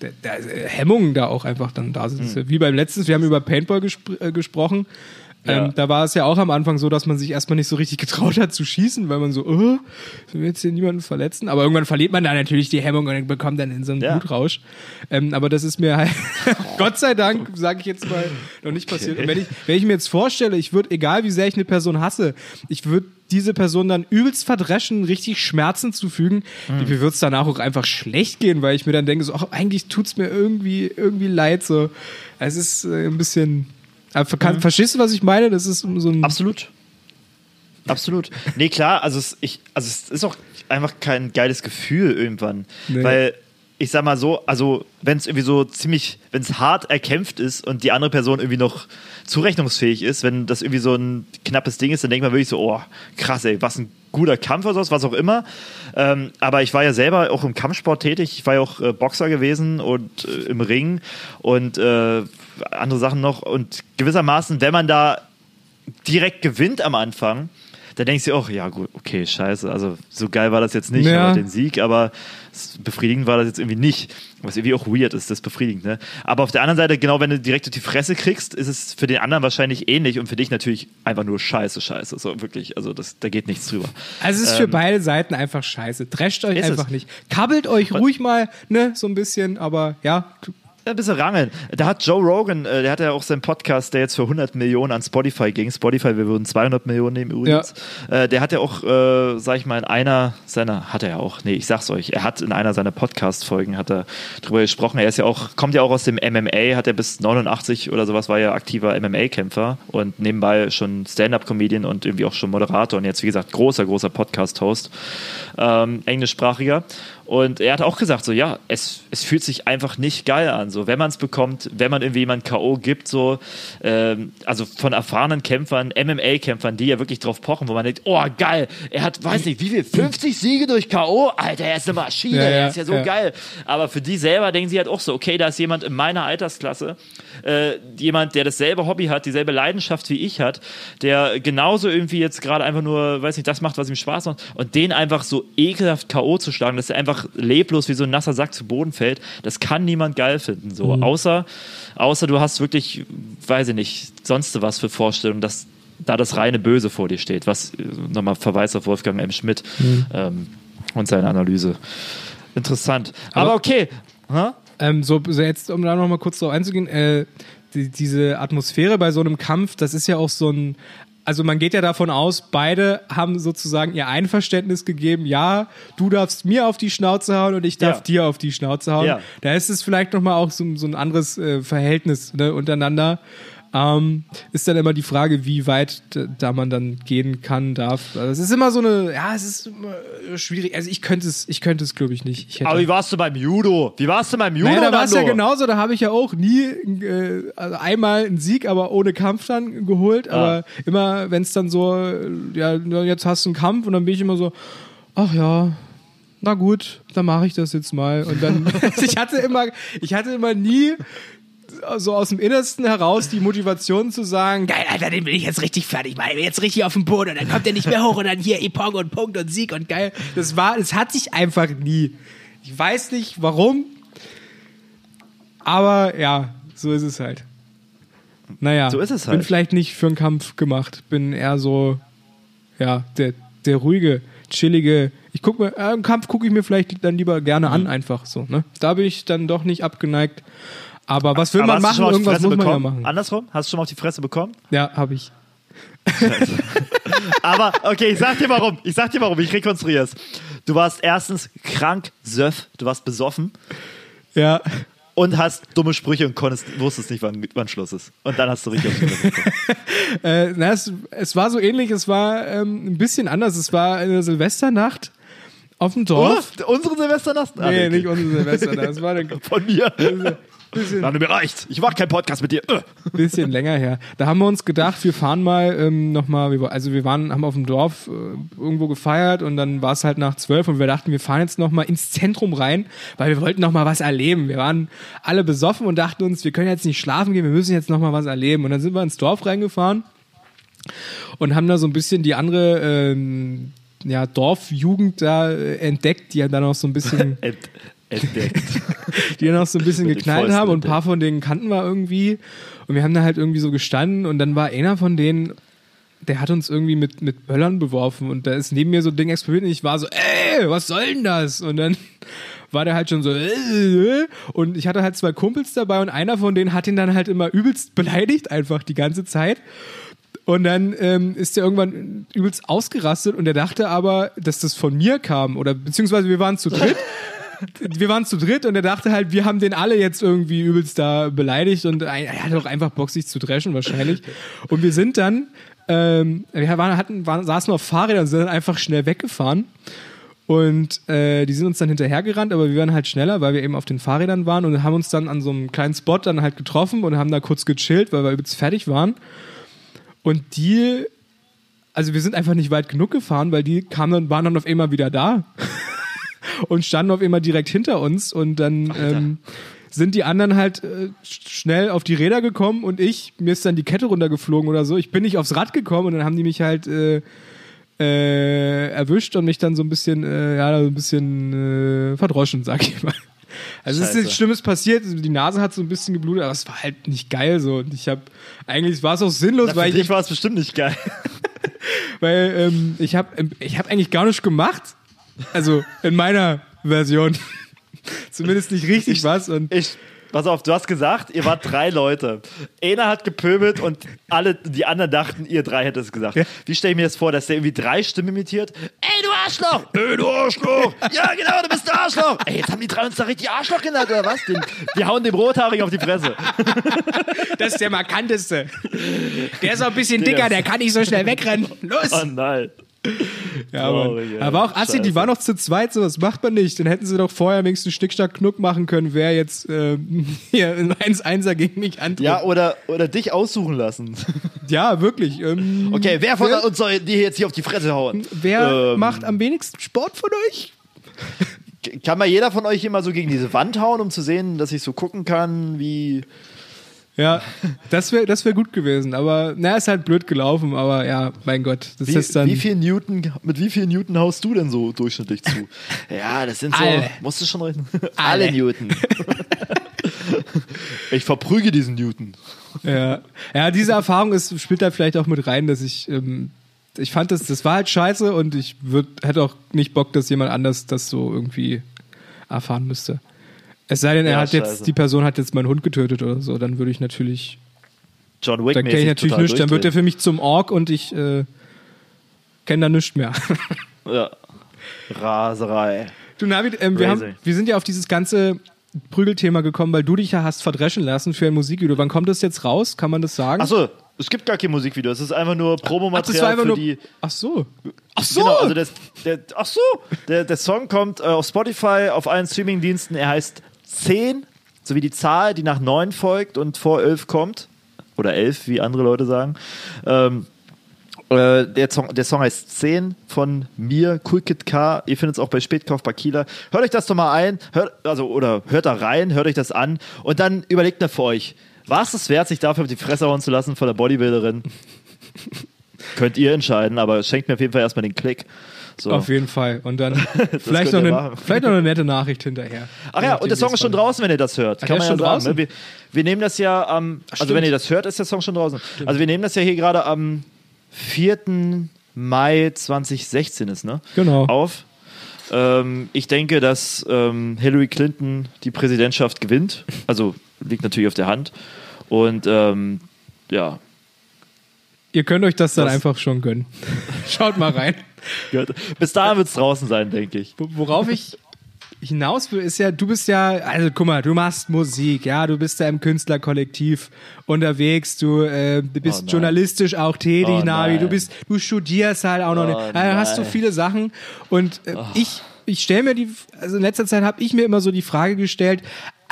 äh, der, der Hemmungen da auch einfach dann da sind. Wie beim letzten, wir haben über Paintball gespr äh, gesprochen. Ja. Ähm, da war es ja auch am Anfang so, dass man sich erstmal nicht so richtig getraut hat zu schießen, weil man so, oh, ich will jetzt hier niemanden verletzen. Aber irgendwann verliert man da natürlich die Hemmung und bekommt dann in so einen Ja. Blutrausch. Ähm, aber das ist mir halt, Gott sei Dank, sage ich jetzt mal, noch nicht passiert. Und wenn ich, wenn ich mir jetzt vorstelle, ich würde, egal wie sehr ich eine Person hasse, ich würde diese Person dann übelst verdreschen, richtig Schmerzen zufügen. Mhm. Mir wird es danach auch einfach schlecht gehen, weil ich mir dann denke, so, ach, eigentlich tut's mir irgendwie, irgendwie leid. So. Es ist äh, ein bisschen. Aber kann, Verstehst du, was ich meine? Das ist so ein. Absolut. Absolut. Nee, klar, also es, ich, also es ist auch einfach kein geiles Gefühl irgendwann. Nee. Weil ich sag mal so, also wenn es irgendwie so ziemlich, wenn es hart erkämpft ist und die andere Person irgendwie noch zurechnungsfähig ist, wenn das irgendwie so ein knappes Ding ist, dann denkt man wirklich so, oh, krass, ey, was ein guter Kampf oder sowas, was auch immer. Ähm, aber ich war ja selber auch im Kampfsport tätig. Ich war ja auch äh, Boxer gewesen und äh, im Ring und äh, andere Sachen noch. Und gewissermaßen, wenn man da direkt gewinnt am Anfang, dann denkst du auch, ja gut, okay, scheiße, also so geil war das jetzt nicht, Ja. aber den Sieg, aber befriedigend war das jetzt irgendwie nicht. Was irgendwie auch weird ist, das befriedigend, ne? Aber auf der anderen Seite, genau wenn du direkt auf die Fresse kriegst, ist es für den anderen wahrscheinlich ähnlich und für dich natürlich einfach nur scheiße, scheiße. So wirklich, also das, da geht nichts drüber. Also es ist für Ähm, beide Seiten einfach scheiße. Drescht euch einfach es. nicht. Kabbelt euch ruhig mal, ne, so ein bisschen, aber ja. Ein bisschen rangeln. Da hat Joe Rogan, äh, der hat ja auch seinen Podcast, der jetzt für 100 Millionen an Spotify ging. Spotify, wir würden 200 Millionen nehmen übrigens. Äh, der hat ja auch, äh, sag ich mal, in einer seiner, hat er ja auch, nee, ich sag's euch, er hat in einer seiner Podcast-Folgen, hat er drüber gesprochen. Er ist ja auch, kommt ja auch aus dem MMA, hat er bis 89 oder sowas, war ja aktiver MMA-Kämpfer und nebenbei schon Stand-Up-Comedian und irgendwie auch schon Moderator und jetzt, wie gesagt, großer, großer Podcast-Host, ähm, englischsprachiger. Und er hat auch gesagt, so ja, es, es fühlt sich einfach nicht geil an. So, wenn man es bekommt, wenn man irgendwie jemanden K.O. gibt, so, ähm, also von erfahrenen Kämpfern, MMA-Kämpfern, die ja wirklich drauf pochen, wo man denkt, oh geil, er hat, weiß nicht, wie viel, 50 Siege durch K.O., Alter, er ist eine Maschine, Ja, ja, er ist ja so ja. geil. Aber für die selber denken sie halt auch so, okay, da ist jemand in meiner Altersklasse, äh, jemand, der dasselbe Hobby hat, dieselbe Leidenschaft wie ich hat, der genauso irgendwie jetzt gerade einfach nur, weiß nicht, das macht, was ihm Spaß macht und den einfach so ekelhaft K.O. zu schlagen, dass er einfach leblos wie so ein nasser Sack zu Boden fällt, das kann niemand geil finden. So, außer, außer du hast wirklich, weiß ich nicht, sonst was für Vorstellungen, dass da das reine Böse vor dir steht, was äh, nochmal Verweis auf Wolfgang M. Schmidt ähm, und seine Analyse. Interessant. Aber, Aber- okay. Ähm, so, so jetzt, um da nochmal kurz drauf einzugehen, äh, die, diese Atmosphäre bei so einem Kampf, das ist ja auch so ein, also man geht ja davon aus, beide haben sozusagen ihr Einverständnis gegeben, ja, du darfst mir auf die Schnauze hauen und ich darf Ja. dir auf die Schnauze hauen. Ja. Da ist es vielleicht nochmal auch so, so ein anderes äh, Verhältnis ne, untereinander. Ähm, ist dann immer die Frage, wie weit da man dann gehen kann, darf. Also es ist immer so eine, ja, es ist äh, schwierig. Also ich könnte es, ich könnte es, glaube ich, nicht. Ich Aber wie warst du beim Judo? Wie warst du beim Judo? naja, da war es ja genauso, da habe ich ja auch nie, äh, also einmal einen Sieg, aber ohne Kampf dann geholt. Aber immer, wenn es dann so, äh, ja, jetzt hast du einen Kampf und dann bin ich immer so, ach ja, na gut, dann mache ich das jetzt mal. Und dann, ich hatte immer, ich hatte immer nie so aus dem Innersten heraus die Motivation zu sagen, geil, Alter, den will ich jetzt richtig fertig machen, ich bin jetzt richtig auf dem Boden und dann kommt er nicht mehr hoch und dann hier Epong und Punkt und Sieg und geil. Das war, das hat sich einfach nie. Ich weiß nicht warum, aber ja, so ist es halt. Naja, So ist es bin halt. vielleicht nicht für einen Kampf gemacht, bin eher so, ja, der, der ruhige, chillige. Ich guck mir, äh, einen Kampf gucke ich mir vielleicht dann lieber gerne Mhm. an, einfach so. Ne? Da bin ich dann doch nicht abgeneigt. Aber was will Aber man machen? schon mal auf die Irgendwas Fresse muss man ja bekommen? machen. Andersrum? Hast du schon mal auf die Fresse bekommen? Ja, habe ich. Aber, okay, ich sag dir warum. Ich sag dir warum. Ich rekonstruiere es. Du warst erstens krank, söff, du warst besoffen Ja. und hast dumme Sprüche und konntest, wusstest nicht, wann, wann Schluss ist. Und dann hast du richtig auf die Fresse bekommen. Äh, na, es, es war so ähnlich, es war ähm, ein bisschen anders. Es war eine Silvesternacht auf dem Dorf. Oh, unsere Silvesternacht? Ah, nee, okay. nicht unsere Silvesternacht. Es war eine Von mir. Bisschen, Nando, mir reicht. Ich mach keinen Podcast mit dir. Äh. bisschen länger her. Da haben wir uns gedacht, wir fahren mal ähm, nochmal, also wir waren, haben auf dem Dorf äh, irgendwo gefeiert und dann war es halt nach zwölf und wir dachten, wir fahren jetzt nochmal ins Zentrum rein, weil wir wollten nochmal was erleben. Wir waren alle besoffen und dachten uns, wir können jetzt nicht schlafen gehen, wir müssen jetzt nochmal was erleben. Und dann sind wir ins Dorf reingefahren und haben da so ein bisschen die andere ähm, ja, Dorfjugend da äh, entdeckt, die ja dann auch so ein bisschen entdeckt. die dann auch so ein bisschen geknallt haben und ein paar von denen kannten wir irgendwie und wir haben da halt irgendwie so gestanden und dann war einer von denen, der hat uns irgendwie mit, mit Böllern beworfen und da ist neben mir so ein Ding explodiert und ich war so, ey, was soll denn das? Und dann war der halt schon so, äh, und ich hatte halt zwei Kumpels dabei und einer von denen hat ihn dann halt immer übelst beleidigt, einfach die ganze Zeit. Und dann ähm, ist der irgendwann übelst ausgerastet und er dachte aber, dass das von mir kam oder beziehungsweise wir waren zu dritt. wir waren zu dritt und er dachte halt, wir haben den alle jetzt irgendwie übelst da beleidigt und er hatte auch einfach Bock, sich zu dreschen wahrscheinlich. Und wir sind dann, ähm, wir waren, hatten, waren, saßen auf Fahrrädern und sind dann einfach schnell weggefahren. Und äh, die sind uns dann hinterhergerannt, aber wir waren halt schneller, weil wir eben auf den Fahrrädern waren und haben uns dann an so einem kleinen Spot dann halt getroffen und haben da kurz gechillt, weil wir übelst fertig waren. Und die, also wir sind einfach nicht weit genug gefahren, weil die kamen dann, waren dann auf einmal wieder da und standen auf einmal direkt hinter uns und dann ähm, sind die anderen halt äh, sch- schnell auf die Räder gekommen und ich, mir ist dann die Kette runtergeflogen oder so. Ich bin nicht aufs Rad gekommen und dann haben die mich halt äh, äh, erwischt und mich dann so ein bisschen, äh, ja, so ein bisschen äh, verdroschen, sag ich mal. Also es ist nichts Schlimmes passiert, die Nase hat so ein bisschen geblutet, aber es war halt nicht geil so. Und ich habe eigentlich war es auch sinnlos, Na, weil für ich war es bestimmt nicht geil. weil ähm, ich habe ich hab eigentlich gar nichts gemacht. Also in meiner Version. Zumindest nicht richtig was. Und Ich, pass auf, du hast gesagt, ihr wart drei Leute. Einer hat gepöbelt und alle, die anderen dachten, ihr drei hättet es gesagt. Ja. Wie stelle ich mir das vor, dass der irgendwie drei Stimmen imitiert? Ey, du Arschloch! Ey, du Arschloch! Ja, genau, du bist der Arschloch! Ey, jetzt haben die drei uns da richtig Arschloch genannt, oder was? Den, die hauen dem Rothaarigen auf die Fresse. das ist der markanteste. Der ist auch ein bisschen dicker, der kann nicht so schnell wegrennen. Los! Oh nein. Ja. Traurig. Aber auch Assi, die war noch zu zweit, sowas macht man nicht. Dann hätten sie doch vorher wenigstens Schnickschnack Knuck machen können, wer jetzt ähm, hier in 1-1er gegen mich antritt. Ja, oder, oder dich aussuchen lassen. ja wirklich. Ähm, Okay, wer von wer, uns soll die jetzt hier auf die Fresse hauen? wer Ähm, macht am wenigsten Sport von euch? Kann mal jeder von euch mal so gegen diese Wand hauen, um zu sehen, dass ich so gucken kann, wie. Ja, das wäre das wär gut gewesen. Aber na, ist halt blöd gelaufen. Aber ja, mein Gott, das Wie, ist dann. wie viel Newton, mit wie viel Newton haust du denn so durchschnittlich zu? ja, das sind so. Alle. Musst du schon rechnen? Alle. Alle Newton. ich verprüge diesen Newton. Ja, ja diese Erfahrung ist, spielt da vielleicht auch mit rein, dass ich, ähm, ich fand das, das war halt scheiße und ich würd, hätte auch nicht Bock, dass jemand anders das so irgendwie erfahren müsste. Es sei denn, er Ja, hat jetzt, scheiße. die Person hat jetzt meinen Hund getötet oder so, dann würde ich natürlich, John Wick dann kenne ich natürlich nichts, dann wird er für mich zum Ork und ich äh, kenne da nichts mehr. Ja. Raserei. Du Navi, ähm, wir, haben, wir sind ja auf dieses ganze Prügelthema gekommen, weil du dich ja hast verdreschen lassen für ein Musikvideo. Wann kommt das jetzt raus? Kann man das sagen? Achso, es gibt gar kein Musikvideo. Es ist einfach nur Promomaterial für nur. die. Ach so. Ach so. Genau, also das, der, ach so, der, der Song kommt äh, auf Spotify, auf allen Streamingdiensten. Er heißt 10, sowie die Zahl, die nach 9 folgt und vor 11 kommt. Oder 11, wie andere Leute sagen. Ähm, äh, der, Song, der Song heißt 10 von mir, Cool Kid K. Ihr findet es auch bei Spätkauf bei Kieler. Hört euch das doch mal ein, hört, also, oder hört da rein, hört euch das an und dann überlegt mal für euch, war es das wert, sich dafür auf die Fresse hauen zu lassen von der Bodybuilderin? Könnt ihr entscheiden, aber schenkt mir auf jeden Fall erstmal den Klick. So. Auf jeden Fall. Und dann vielleicht, noch eine, vielleicht noch eine nette Nachricht hinterher. Ach ja, und der Song ist schon draußen, wenn ihr das hört. Ach, Kann man ja schon sagen. draußen? Ne? Wir, wir nehmen das ja am, also stimmt. wenn ihr das hört, ist der Song schon draußen. Also wir nehmen das ja hier gerade am 4. Mai 2016 ist, ne? Genau. Auf. Ähm, ich denke, dass ähm, Hillary Clinton die Präsidentschaft gewinnt. Also liegt natürlich auf der Hand. Und ähm, ja, Ihr könnt euch das dann einfach schon gönnen. Schaut mal rein. bis dahin wird es draußen sein, denke ich. Wo- Worauf ich hinaus will, ist ja, du bist ja, also guck mal, du machst Musik, ja, du bist da im Künstlerkollektiv unterwegs, du äh, du bist Oh journalistisch auch tätig, Oh Navi, du bist, du studierst halt auch noch, Oh nicht. also hast du viele Sachen und äh, ich, ich stelle mir die, also in letzter Zeit habe ich mir immer so die Frage gestellt,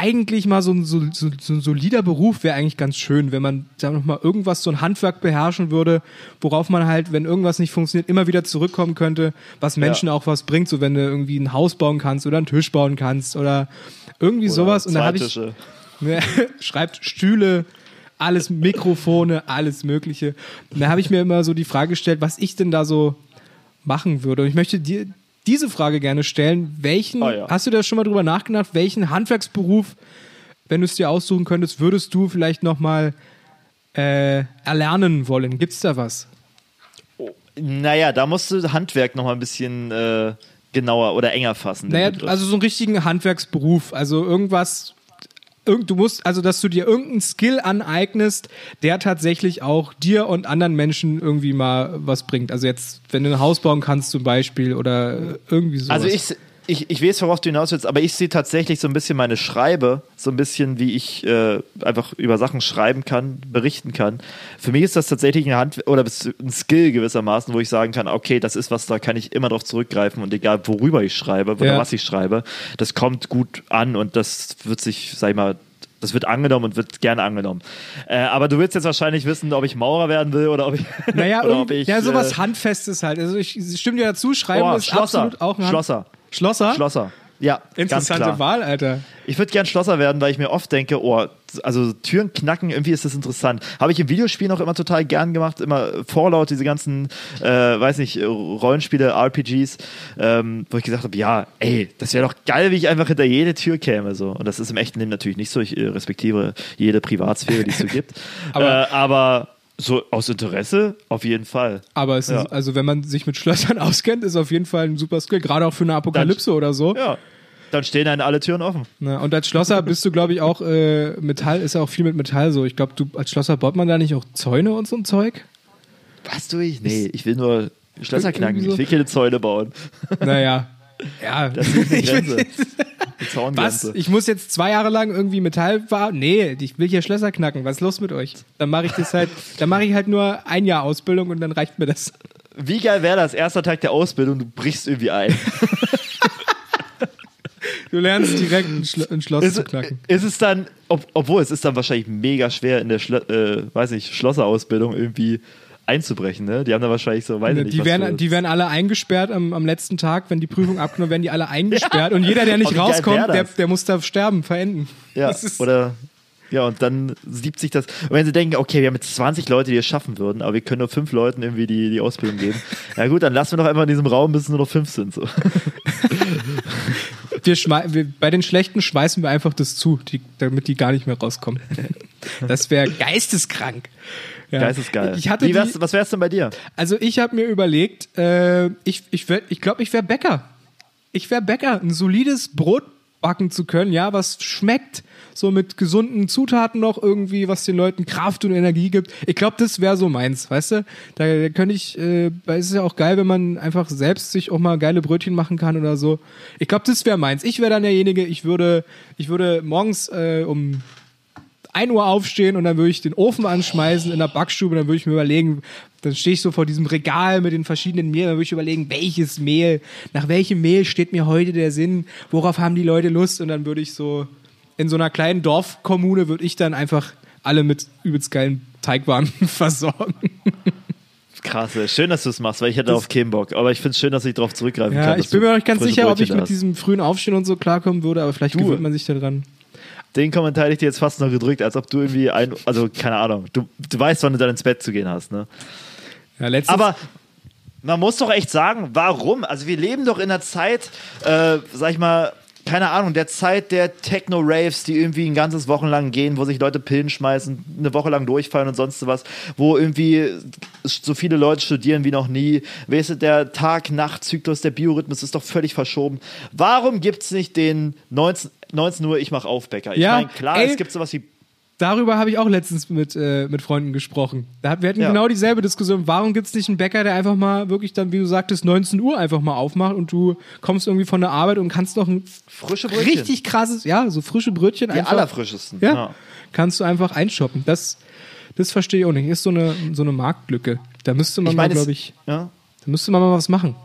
eigentlich mal so ein, so, so, so ein solider Beruf wäre eigentlich ganz schön, wenn man, sagen wir noch mal, irgendwas, so ein Handwerk beherrschen würde, worauf man halt, wenn irgendwas nicht funktioniert, immer wieder zurückkommen könnte, was Menschen auch was bringt, so wenn du irgendwie ein Haus bauen kannst oder einen Tisch bauen kannst oder irgendwie sowas. Und da habe ich. Ne, schreibt Stühle, alles Mikrofone, alles Mögliche. Und da habe ich mir immer so die Frage gestellt, was ich denn da so machen würde. Und ich möchte dir diese Frage gerne stellen. Welchen, Ah, ja. hast du da schon mal drüber nachgedacht, welchen Handwerksberuf, wenn du es dir aussuchen könntest, würdest du vielleicht nochmal äh, erlernen wollen? Gibt es da was? Naja, da musst du Handwerk noch mal ein bisschen äh, genauer oder enger fassen. Naja, also so einen richtigen Handwerksberuf, also irgendwas, irgend, du musst, also dass du dir irgendeinen Skill aneignest, der tatsächlich auch dir und anderen Menschen irgendwie mal was bringt. Also jetzt, wenn du ein Haus bauen kannst zum Beispiel oder irgendwie so. Also ich, ich, ich weiß, worauf du hinaus willst, aber ich sehe tatsächlich so ein bisschen meine Schreibe, so ein bisschen, wie ich äh, einfach über Sachen schreiben kann, berichten kann. Für mich ist das tatsächlich ein Hand oder ein Skill gewissermaßen, wo ich sagen kann, okay, das ist was, da kann ich immer drauf zurückgreifen und egal worüber ich schreibe oder Ja. was ich schreibe, das kommt gut an und das wird sich, sag ich mal, das wird angenommen und wird gerne angenommen. Äh, aber du willst jetzt wahrscheinlich wissen, ob ich Maurer werden will oder ob ich. naja, oder ob ich, ja, sowas äh, Handfestes halt. Also ich, ich stimme dir dazu, Schreiben Oh, ist Schlosser. absolut auch ein Hand Schlosser. Schlosser? Schlosser. Ja, ganz Interessante. Wahl, Alter. Ich würde gern Schlosser werden, weil ich mir oft denke, oh, also Türen knacken, irgendwie ist das interessant. Habe ich im Videospielen auch immer total gern gemacht, immer Fallout, diese ganzen, äh, weiß nicht, Rollenspiele, RPGs, ähm, wo ich gesagt habe, ja, ey, das wäre doch geil, wie ich einfach hinter jede Tür käme. So. Und das ist im echten Leben natürlich nicht so. Ich äh, respektiere jede Privatsphäre, die es so gibt. Aber- äh, aber so aus Interesse auf jeden Fall. Aber es Ja. ist, also wenn man sich mit Schlössern auskennt, ist auf jeden Fall ein super Skill, gerade auch für eine Apokalypse oder so. Ja. Dann stehen einem alle Türen offen. Na, und als Schlosser bist du, glaube ich, auch äh, Metall, ist ja auch viel mit Metall so. Ich glaube, du als Schlosser baut man da nicht auch Zäune und so ein Zeug? Was tue ich? Nee, ich will nur Schlösser knacken. So. Ich will keine Zäune bauen. Naja. Ja, Das ist will, Grenze. Die was? Zaungrenze. Ich muss jetzt zwei Jahre lang irgendwie Metall bauen? Nee, ich will hier Schlösser knacken. Was ist los mit euch? Dann mache ich das halt, dann mache ich halt nur ein Jahr Ausbildung und dann reicht mir das. wie geil wäre das, erster Tag der Ausbildung, du brichst irgendwie ein. Du lernst direkt ein, Schlo ein Schloss ist, zu knacken. ist es dann, ob, obwohl es ist dann wahrscheinlich mega schwer in der Schlo äh, weiß nicht, Schlosserausbildung irgendwie einzubrechen, ne? Die haben da wahrscheinlich so, weiß ich nicht, Die werden, die werden alle eingesperrt am, am letzten Tag, wenn die Prüfung abgenommen werden, die alle eingesperrt und jeder, der nicht rauskommt, der, der muss da sterben, verenden. Ja, oder ja, und dann siebt sich das. Und wenn sie denken, okay, wir haben jetzt 20 Leute, die es schaffen würden, aber wir können nur fünf Leuten irgendwie die, die Ausbildung geben. Ja gut, dann lassen wir doch einfach in diesem Raum, bis es nur noch fünf sind. So. wir wir, bei den Schlechten schmeißen wir einfach das zu, die, damit die gar nicht mehr rauskommen. Das wäre geisteskrank. Ja. Geistesgeil. Ich hatte Wie wär's, die, was wär's denn bei dir? also ich habe mir überlegt, äh, ich ich, wär- ich glaube, ich wäre Bäcker. Ich wäre Bäcker, ein solides Brot backen zu können, ja, was schmeckt, so mit gesunden Zutaten noch irgendwie, was den Leuten Kraft und Energie gibt. Ich glaube, das wäre so meins, weißt du? Da, da könnte ich, äh, weil es ist ja auch geil, wenn man einfach selbst sich auch mal geile Brötchen machen kann oder so. Ich glaube, das wäre meins. Ich wäre dann derjenige, ich würde, ich würde morgens äh, um 1 Uhr aufstehen und dann würde ich den Ofen anschmeißen in der Backstube dann würde ich mir überlegen, dann stehe ich so vor diesem Regal mit den verschiedenen Mehl, dann würde ich überlegen, welches Mehl, nach welchem Mehl steht mir heute der Sinn, worauf haben die Leute Lust und dann würde ich so in so einer kleinen Dorfkommune würde ich dann einfach alle mit übelst geilen Teigwaren versorgen. Krass, schön, dass du es machst, weil ich hätte darauf keinen Bock. Aber ich finde es schön, dass ich darauf zurückgreifen Ja, kann. ich bin mir noch nicht ganz sicher, ob Brötchen ich da mit hast. diesem frühen Aufstehen und so klarkommen würde, aber vielleicht Du. gewöhnt man sich daran. Den Kommentar hätte ich dir jetzt fast noch gedrückt, als ob du irgendwie ein, also keine Ahnung, du, du weißt, wann du dann ins Bett zu gehen hast, ne? Ja, Aber man muss doch echt sagen, warum? Also wir leben doch in einer Zeit, äh, sag ich mal, keine Ahnung, der Zeit der Techno-Raves, die irgendwie ein ganzes Wochenlang gehen, wo sich Leute Pillen schmeißen, eine Woche lang durchfallen und sonst was, wo irgendwie so viele Leute studieren wie noch nie. Weißt du, der Tag-Nacht-Zyklus, der Biorhythmus ist doch völlig verschoben. Warum gibt es nicht den 19, 19 Uhr, ich mach Aufbäcker? Ich Ja, meine, klar, ey. es gibt sowas wie Darüber habe ich auch letztens mit, äh, mit Freunden gesprochen. Da, wir hatten Ja. genau dieselbe Diskussion. Warum gibt es nicht einen Bäcker, der einfach mal wirklich dann, wie du sagtest, 19 Uhr einfach mal aufmacht und du kommst irgendwie von der Arbeit und kannst noch ein frische Brötchen. richtig krasses, ja, so frische Brötchen die einfach. allerfrischesten. Ja, kannst du einfach einshoppen. Das, das verstehe ich auch nicht. Ist so eine, so eine Marktlücke. Da müsste man Ich mal, meine, es- glaube ich, ja. da müsste man mal was machen.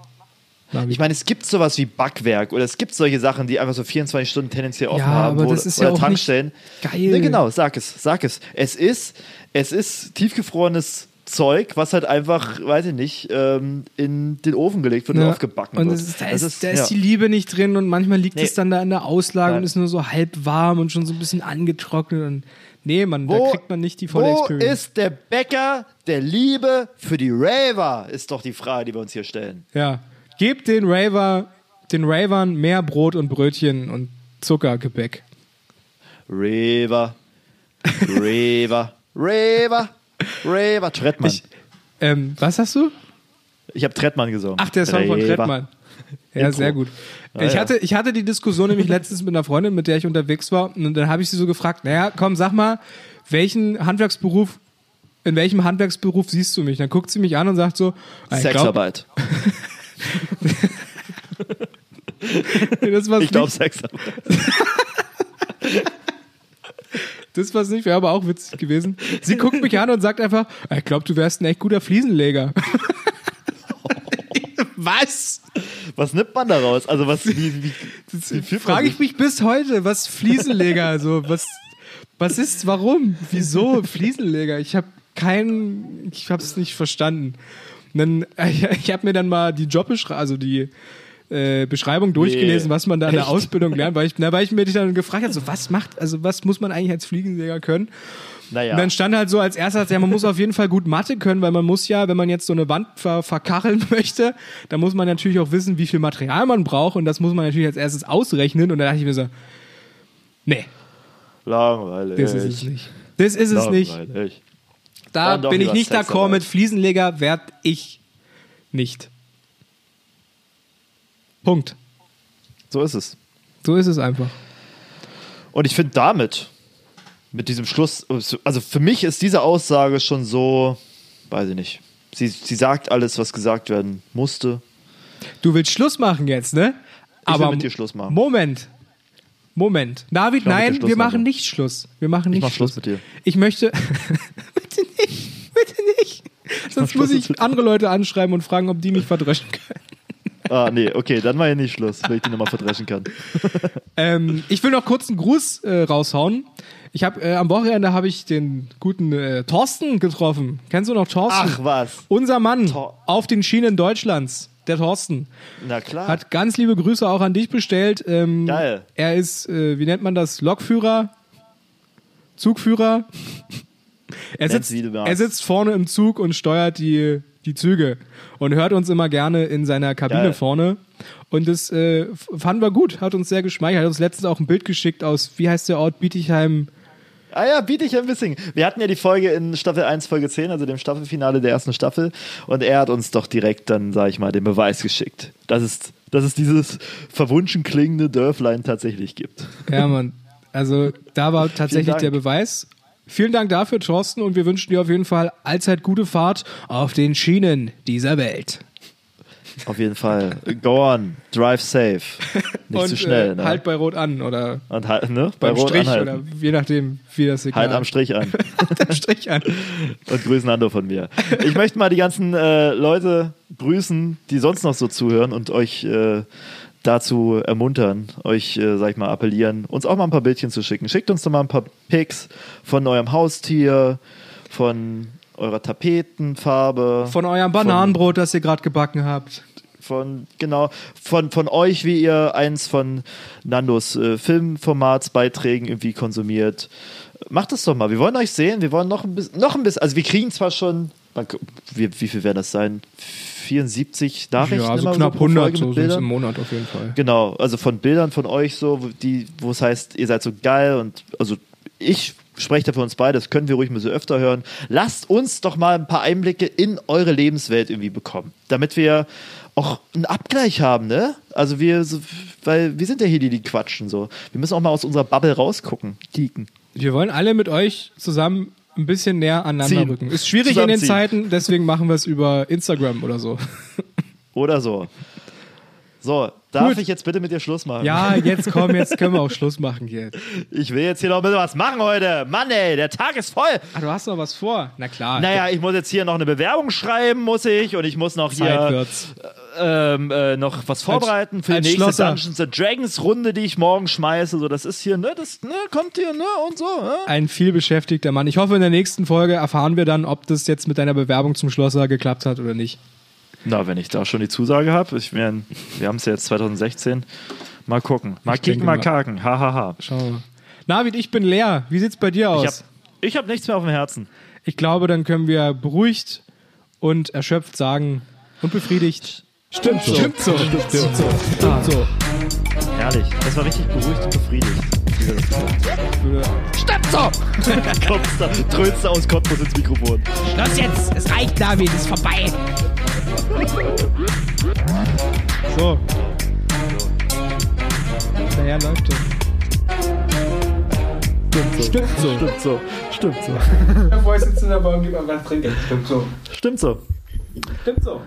Ich meine, es gibt sowas wie Backwerk oder es gibt solche Sachen, die einfach so 24 Stunden tendenziell offen Ja, haben. aber wo- das ist oder ja auch Tankstellen. nicht geil. Ne, genau, sag es, sag es. Es ist, es ist tiefgefrorenes Zeug, was halt einfach, weiß ich nicht, ähm, in den Ofen gelegt wird und Ja. aufgebacken und wird. ist, da, Das ist, da ist ja. die Liebe nicht drin und manchmal liegt Nee. es dann da in der Auslage Nein. und ist nur so halb warm und schon so ein bisschen angetrocknet. Und nee, man, da Wo- kriegt man nicht die volle Wo Experience. ist der Bäcker der Liebe für die Raver? Ist doch die Frage, die wir uns hier stellen. Ja. Gebt den Raver, den Ravern mehr Brot und Brötchen und Zuckergebäck. Raver, Raver, Raver, Raver. Trettmann. Ich, ähm, was hast du? Ich habe Trettmann gesungen. Ach, der Song von Raver. Trettmann. Ja, Intro. sehr gut. Ah, ich, ja. hatte, ich hatte die Diskussion nämlich letztens mit einer Freundin, mit der ich unterwegs war. Und dann habe ich sie so gefragt, naja, komm, sag mal, welchen Handwerksberuf, in welchem Handwerksberuf siehst du mich? Dann guckt sie mich an und sagt so, ah, Sexarbeit. das war's Ich glaube nicht. Sexarbeit. Das war's nicht, wäre aber auch witzig gewesen. Sie guckt mich an und sagt einfach, ich glaube, du wärst ein echt guter Fliesenleger. was? Was nimmt man daraus? Also was, wie, wie, wie Frage ich mich bis heute, was Fliesenleger, also was, was ist, warum, wieso Fliesenleger? Ich habe keinen, ich habe es nicht verstanden. Und dann, ich, ich habe mir dann mal die Jobbeschreibung, also die äh, Beschreibung durchgelesen, Nee. was man da in der Echt? Ausbildung lernt, weil ich, na, weil ich mir dann gefragt habe, so was macht, also was muss man eigentlich als Fliegenleger können? Naja. Und dann stand halt so als erstes, ja, man muss auf jeden Fall gut Mathe können, weil man muss ja, wenn man jetzt so eine Wand ver verkacheln möchte, dann muss man natürlich auch wissen, wie viel Material man braucht und das muss man natürlich als erstes ausrechnen und da dachte ich mir so, nee, Langweilig. das ist es nicht. Das ist es nicht. Da bin ich nicht d'accord mit Fliesenleger, werd ich nicht. Punkt. So ist es. So ist es einfach. Und ich finde damit, mit diesem Schluss, also für mich ist diese Aussage schon so, weiß ich nicht. Sie, sie sagt alles, was gesagt werden musste. Du willst Schluss machen jetzt, ne? will Aber mit dir Schluss machen. Moment. Moment. David, will nein, wir machen nicht Schluss. Wir machen nicht mach Schluss. Schluss mit dir. Ich möchte. bitte nicht. Bitte nicht. Sonst muss ich andere Leute anschreiben und fragen, ob die mich verdreschen können. Ah, nee, okay, dann war ja nicht Schluss, wenn ich die nochmal verdreschen kann. Ähm, ich will noch kurz einen Gruß äh, raushauen. Ich habe äh, am Wochenende habe ich den guten äh, Thorsten getroffen. Kennst du noch Thorsten? Ach was. Unser Mann Tor- auf den Schienen Deutschlands, der Thorsten. Na klar. Hat ganz liebe Grüße auch an dich bestellt. Ähm, Geil. Er ist, äh, wie nennt man das, Lokführer, Zugführer. Er sitzt, er sitzt vorne im Zug und steuert die, die Züge und hört uns immer gerne in seiner Kabine Geil. vorne. Und das äh, fanden wir gut, hat uns sehr geschmeichelt. Hat uns letztens auch ein Bild geschickt aus, wie heißt der Ort, Bietigheim. Ah ja, ein bisschen. Wir hatten ja die Folge in Staffel 1, Folge 10, also dem Staffelfinale der ersten Staffel. Und er hat uns doch direkt dann, sag ich mal, den Beweis geschickt, dass es, dass es dieses verwunschen klingende Dörflein tatsächlich gibt. Ja, Mann. Also da war tatsächlich der Beweis. Vielen Dank dafür, Thorsten, und wir wünschen dir auf jeden Fall allzeit gute Fahrt auf den Schienen dieser Welt. Auf jeden Fall. Go on, drive safe. Nicht und zu schnell. äh, ne? halt bei Rot an oder Und halt, ne? Bei beim Rot Strich anhalten. oder je nachdem, wie das Signal Halt am Strich an. am Strich an. Und grüßen Ando von mir. Ich möchte mal die ganzen äh, Leute grüßen, die sonst noch so zuhören und euch äh, dazu ermuntern, euch, äh, sag ich mal, appellieren, uns auch mal ein paar Bildchen zu schicken. Schickt uns doch mal ein paar Pics von eurem Haustier, von eurer Tapetenfarbe, Von eurem Bananenbrot, das ihr gerade gebacken habt. von genau von, von euch, wie ihr eins von Nandos äh, Filmformatsbeiträgen irgendwie konsumiert. Macht das doch mal. Wir wollen euch sehen. Wir wollen noch ein bisschen, noch ein bisschen. Also wir kriegen zwar schon, wie, wie viel werden das sein? 74 Nachrichten ja, so immer knapp pro 100 Folge so im Monat auf jeden Fall. Genau, also von Bildern von euch so, wo die, wo es heißt, ihr seid so geil und also ich spreche da für uns beide, das können wir ruhig mal so öfter hören. Lasst uns doch mal ein paar Einblicke in eure Lebenswelt irgendwie bekommen, damit wir auch einen Abgleich haben, ne? Also wir, so, weil wir sind ja hier die, die quatschen so. Wir müssen auch mal aus unserer Bubble rausgucken, geeken. Wir wollen alle mit euch zusammen ein bisschen näher aneinander Ziehen. rücken. Ist schwierig in den. Zeiten, deswegen machen wir es über Instagram oder so. Oder so. So, darf Gut. ich jetzt bitte mit dir Schluss machen? Ja, jetzt komm, jetzt können wir auch Schluss machen hier. Ich will jetzt hier noch ein bisschen was machen heute. Mann ey, der Tag ist voll. Ah, du hast noch was vor? Na klar. Naja, ich muss jetzt hier noch eine Bewerbung schreiben, muss ich. Und ich muss noch Zeit hier wird's. Ähm, äh, noch was vorbereiten für die nächste Schlosser. Dungeons and Dragons Runde, die ich morgen schmeiße. So, das ist hier, ne, das ne, kommt hier, ne, und so. Ne? Ein vielbeschäftigter Mann. Ich hoffe, in der nächsten Folge erfahren wir dann, ob das jetzt mit deiner Bewerbung zum Schlosser geklappt hat oder nicht. Na, wenn ich da schon die Zusage habe, ich mein, wir haben es ja jetzt 2016. Mal gucken. Mal Ich kicken, mal kaken. Hahaha. Ha, ha. Schauen wir mal. Navid, ich bin leer. Wie sieht's bei dir aus? Ich habe hab nichts mehr auf dem Herzen. Ich glaube, dann können wir beruhigt und erschöpft sagen und befriedigt. Stimmt so. Stimmt so. Stimmt so. Stimmt so. Herrlich. Das war richtig beruhigt und befriedigt. Stimmt so. trönst da aus Cottbus ins Mikrofon. Los jetzt. Es reicht, David. Es ist vorbei. So. Naja, läuft es. Stimmt so. Stimmt so. Stimmt so. Bevor ich sitze in der Bahn, gib mal was trinken. Stimmt so. Stimmt so. Stimmt so.